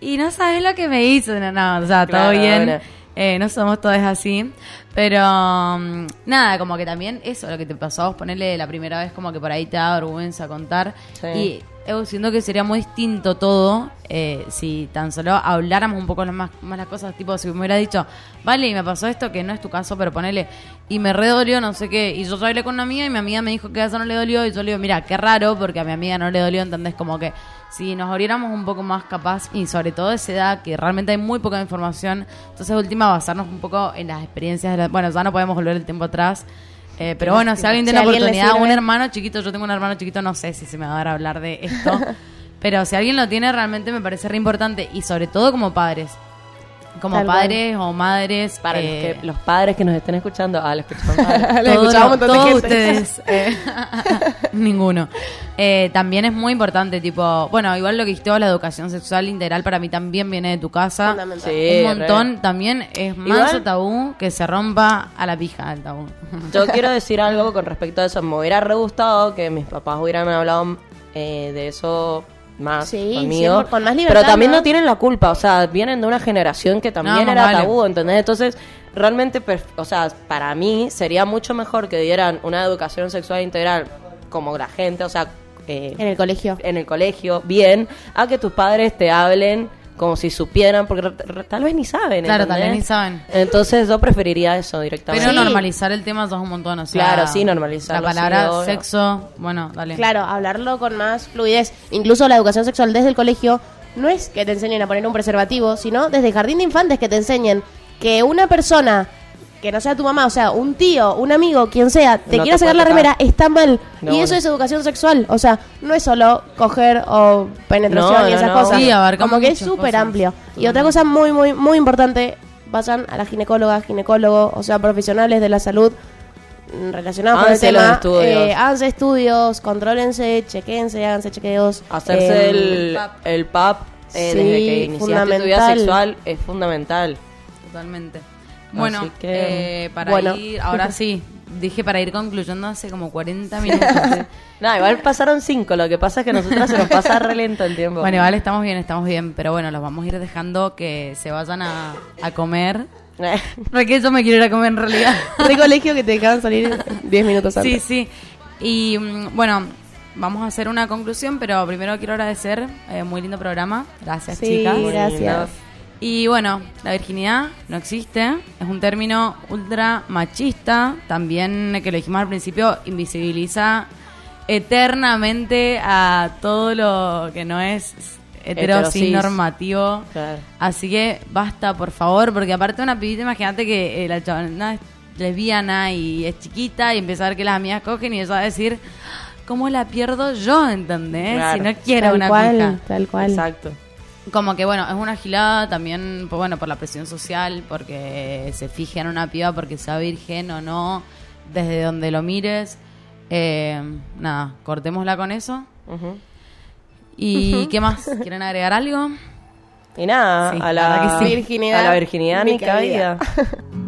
y no sabes lo que me hizo, no, no, o sea, todo bien. bueno. Eh, no somos todos así, pero mm, nada, como que también eso, lo que te pasó ponerle la primera vez como que por ahí te da vergüenza contar. Sí. Y siento que sería muy distinto todo eh, si tan solo habláramos un poco más, más las cosas, tipo si me hubiera dicho, vale, y me pasó esto, que no es tu caso, pero ponele, y me redolió, no sé qué, y yo hablé con una amiga y mi amiga me dijo que a eso no le dolió, y yo le digo, mira, qué raro, porque a mi amiga no le dolió, ¿entendés? Como que si nos abriéramos un poco más capaz, y sobre todo a esa edad, que realmente hay muy poca información, entonces última basarnos un poco en las experiencias, de la- bueno, ya no podemos volver el tiempo atrás, eh, pero bueno, si alguien tiene a alguien le oportunidad, un hermano chiquito, yo tengo un hermano chiquito, no sé si se me va a dar a hablar de esto, pero si alguien lo tiene, realmente me parece re importante, y sobre todo como padres, como Tal cual. padres o madres, Para eh, los, que, los padres que nos estén escuchando, ah, lo escucharon padres. Le todos, de todos ustedes, eh, ninguno. Eh, también es muy importante, tipo, bueno, igual lo que dijiste la educación sexual integral para mí también viene de tu casa. Sí, un montón, re. también es más tabú que se rompa a la pija el tabú. Yo quiero decir algo con respecto a eso. Me hubiera re gustado que mis papás hubieran hablado eh, de eso más Sí, conmigo. con más libertad, Pero también ¿no? no tienen la culpa. O sea, vienen de una generación que también No, era vale. tabú, ¿entendés? Entonces, realmente, o sea, para mí sería mucho mejor que dieran una educación sexual integral como la gente, o sea, eh, En el colegio. en el colegio, bien, a que tus padres te hablen como si supieran, porque tal vez ni saben. Claro, tal vez ni saben. Entonces yo preferiría eso directamente. Pero Sí. normalizar el tema ya es un montón, o sea, Claro, sí, normalizarlo, La palabra sí, sexo, bueno, dale. Claro, hablarlo con más fluidez. Incluso la educación sexual desde el colegio no es que te enseñen a poner un preservativo, sino desde el jardín de infantes que te enseñen que una persona que no sea tu mamá, o sea, un tío, un amigo, quien sea, te No quiera te sacar la tocar. remera, está mal. No, y eso bueno. es educación sexual. O sea, no es solo coger o penetración No, y esas no. cosas. Sí, Como que es súper amplio. Y otra cosa muy, muy, muy importante, vayan a la ginecóloga, ginecólogo, o sea, profesionales de la salud mm, relacionados con el tema. estudios. Eh, háganse estudios, contrólense, chequense, háganse chequeos. Hacerse Eh, el, el PAP eh, sí, desde que iniciaste tu vida fundamental. sexual es fundamental. Totalmente. Bueno, que, eh, para bueno. ir, ahora sí, dije para ir concluyendo hace como 40 minutos. No, igual pasaron cinco. Lo que pasa es que a nosotras se nos pasa re lento el tiempo. bueno, vale, estamos bien, estamos bien. Pero bueno, los vamos a ir dejando que se vayan a, a comer. Eh, No es que yo me quiero ir a comer en realidad. De colegio que te dejaban salir 10 minutos antes. Sí, sí. Y mm, bueno, vamos a hacer una conclusión, pero primero quiero agradecer. eh, muy lindo programa. Gracias, Sí, chicas. gracias. Y bueno, la virginidad no existe, es un término ultra machista, también que lo dijimos al principio, invisibiliza eternamente a todo lo que no es hetero Heterosis. normativo. Claro. Así que basta, por favor, porque aparte una pibita, imagínate que eh, la chavana es lesbiana y es chiquita y empieza a ver que las amigas cogen y ella va a decir, ¿cómo la pierdo yo? ¿Entendés? Claro. Si no quiero tal una cual, pija. tal cual. Exacto. Como que bueno, es una gilada también, pues, bueno, por la presión social, porque se fije en una piba porque sea virgen o no, desde donde lo mires. Eh, nada, cortémosla con eso. ¿Y qué más? ¿Quieren agregar algo? Y nada, Sí, a la la que sí. Virginidad a la virginidad ni ni cabida. cabida.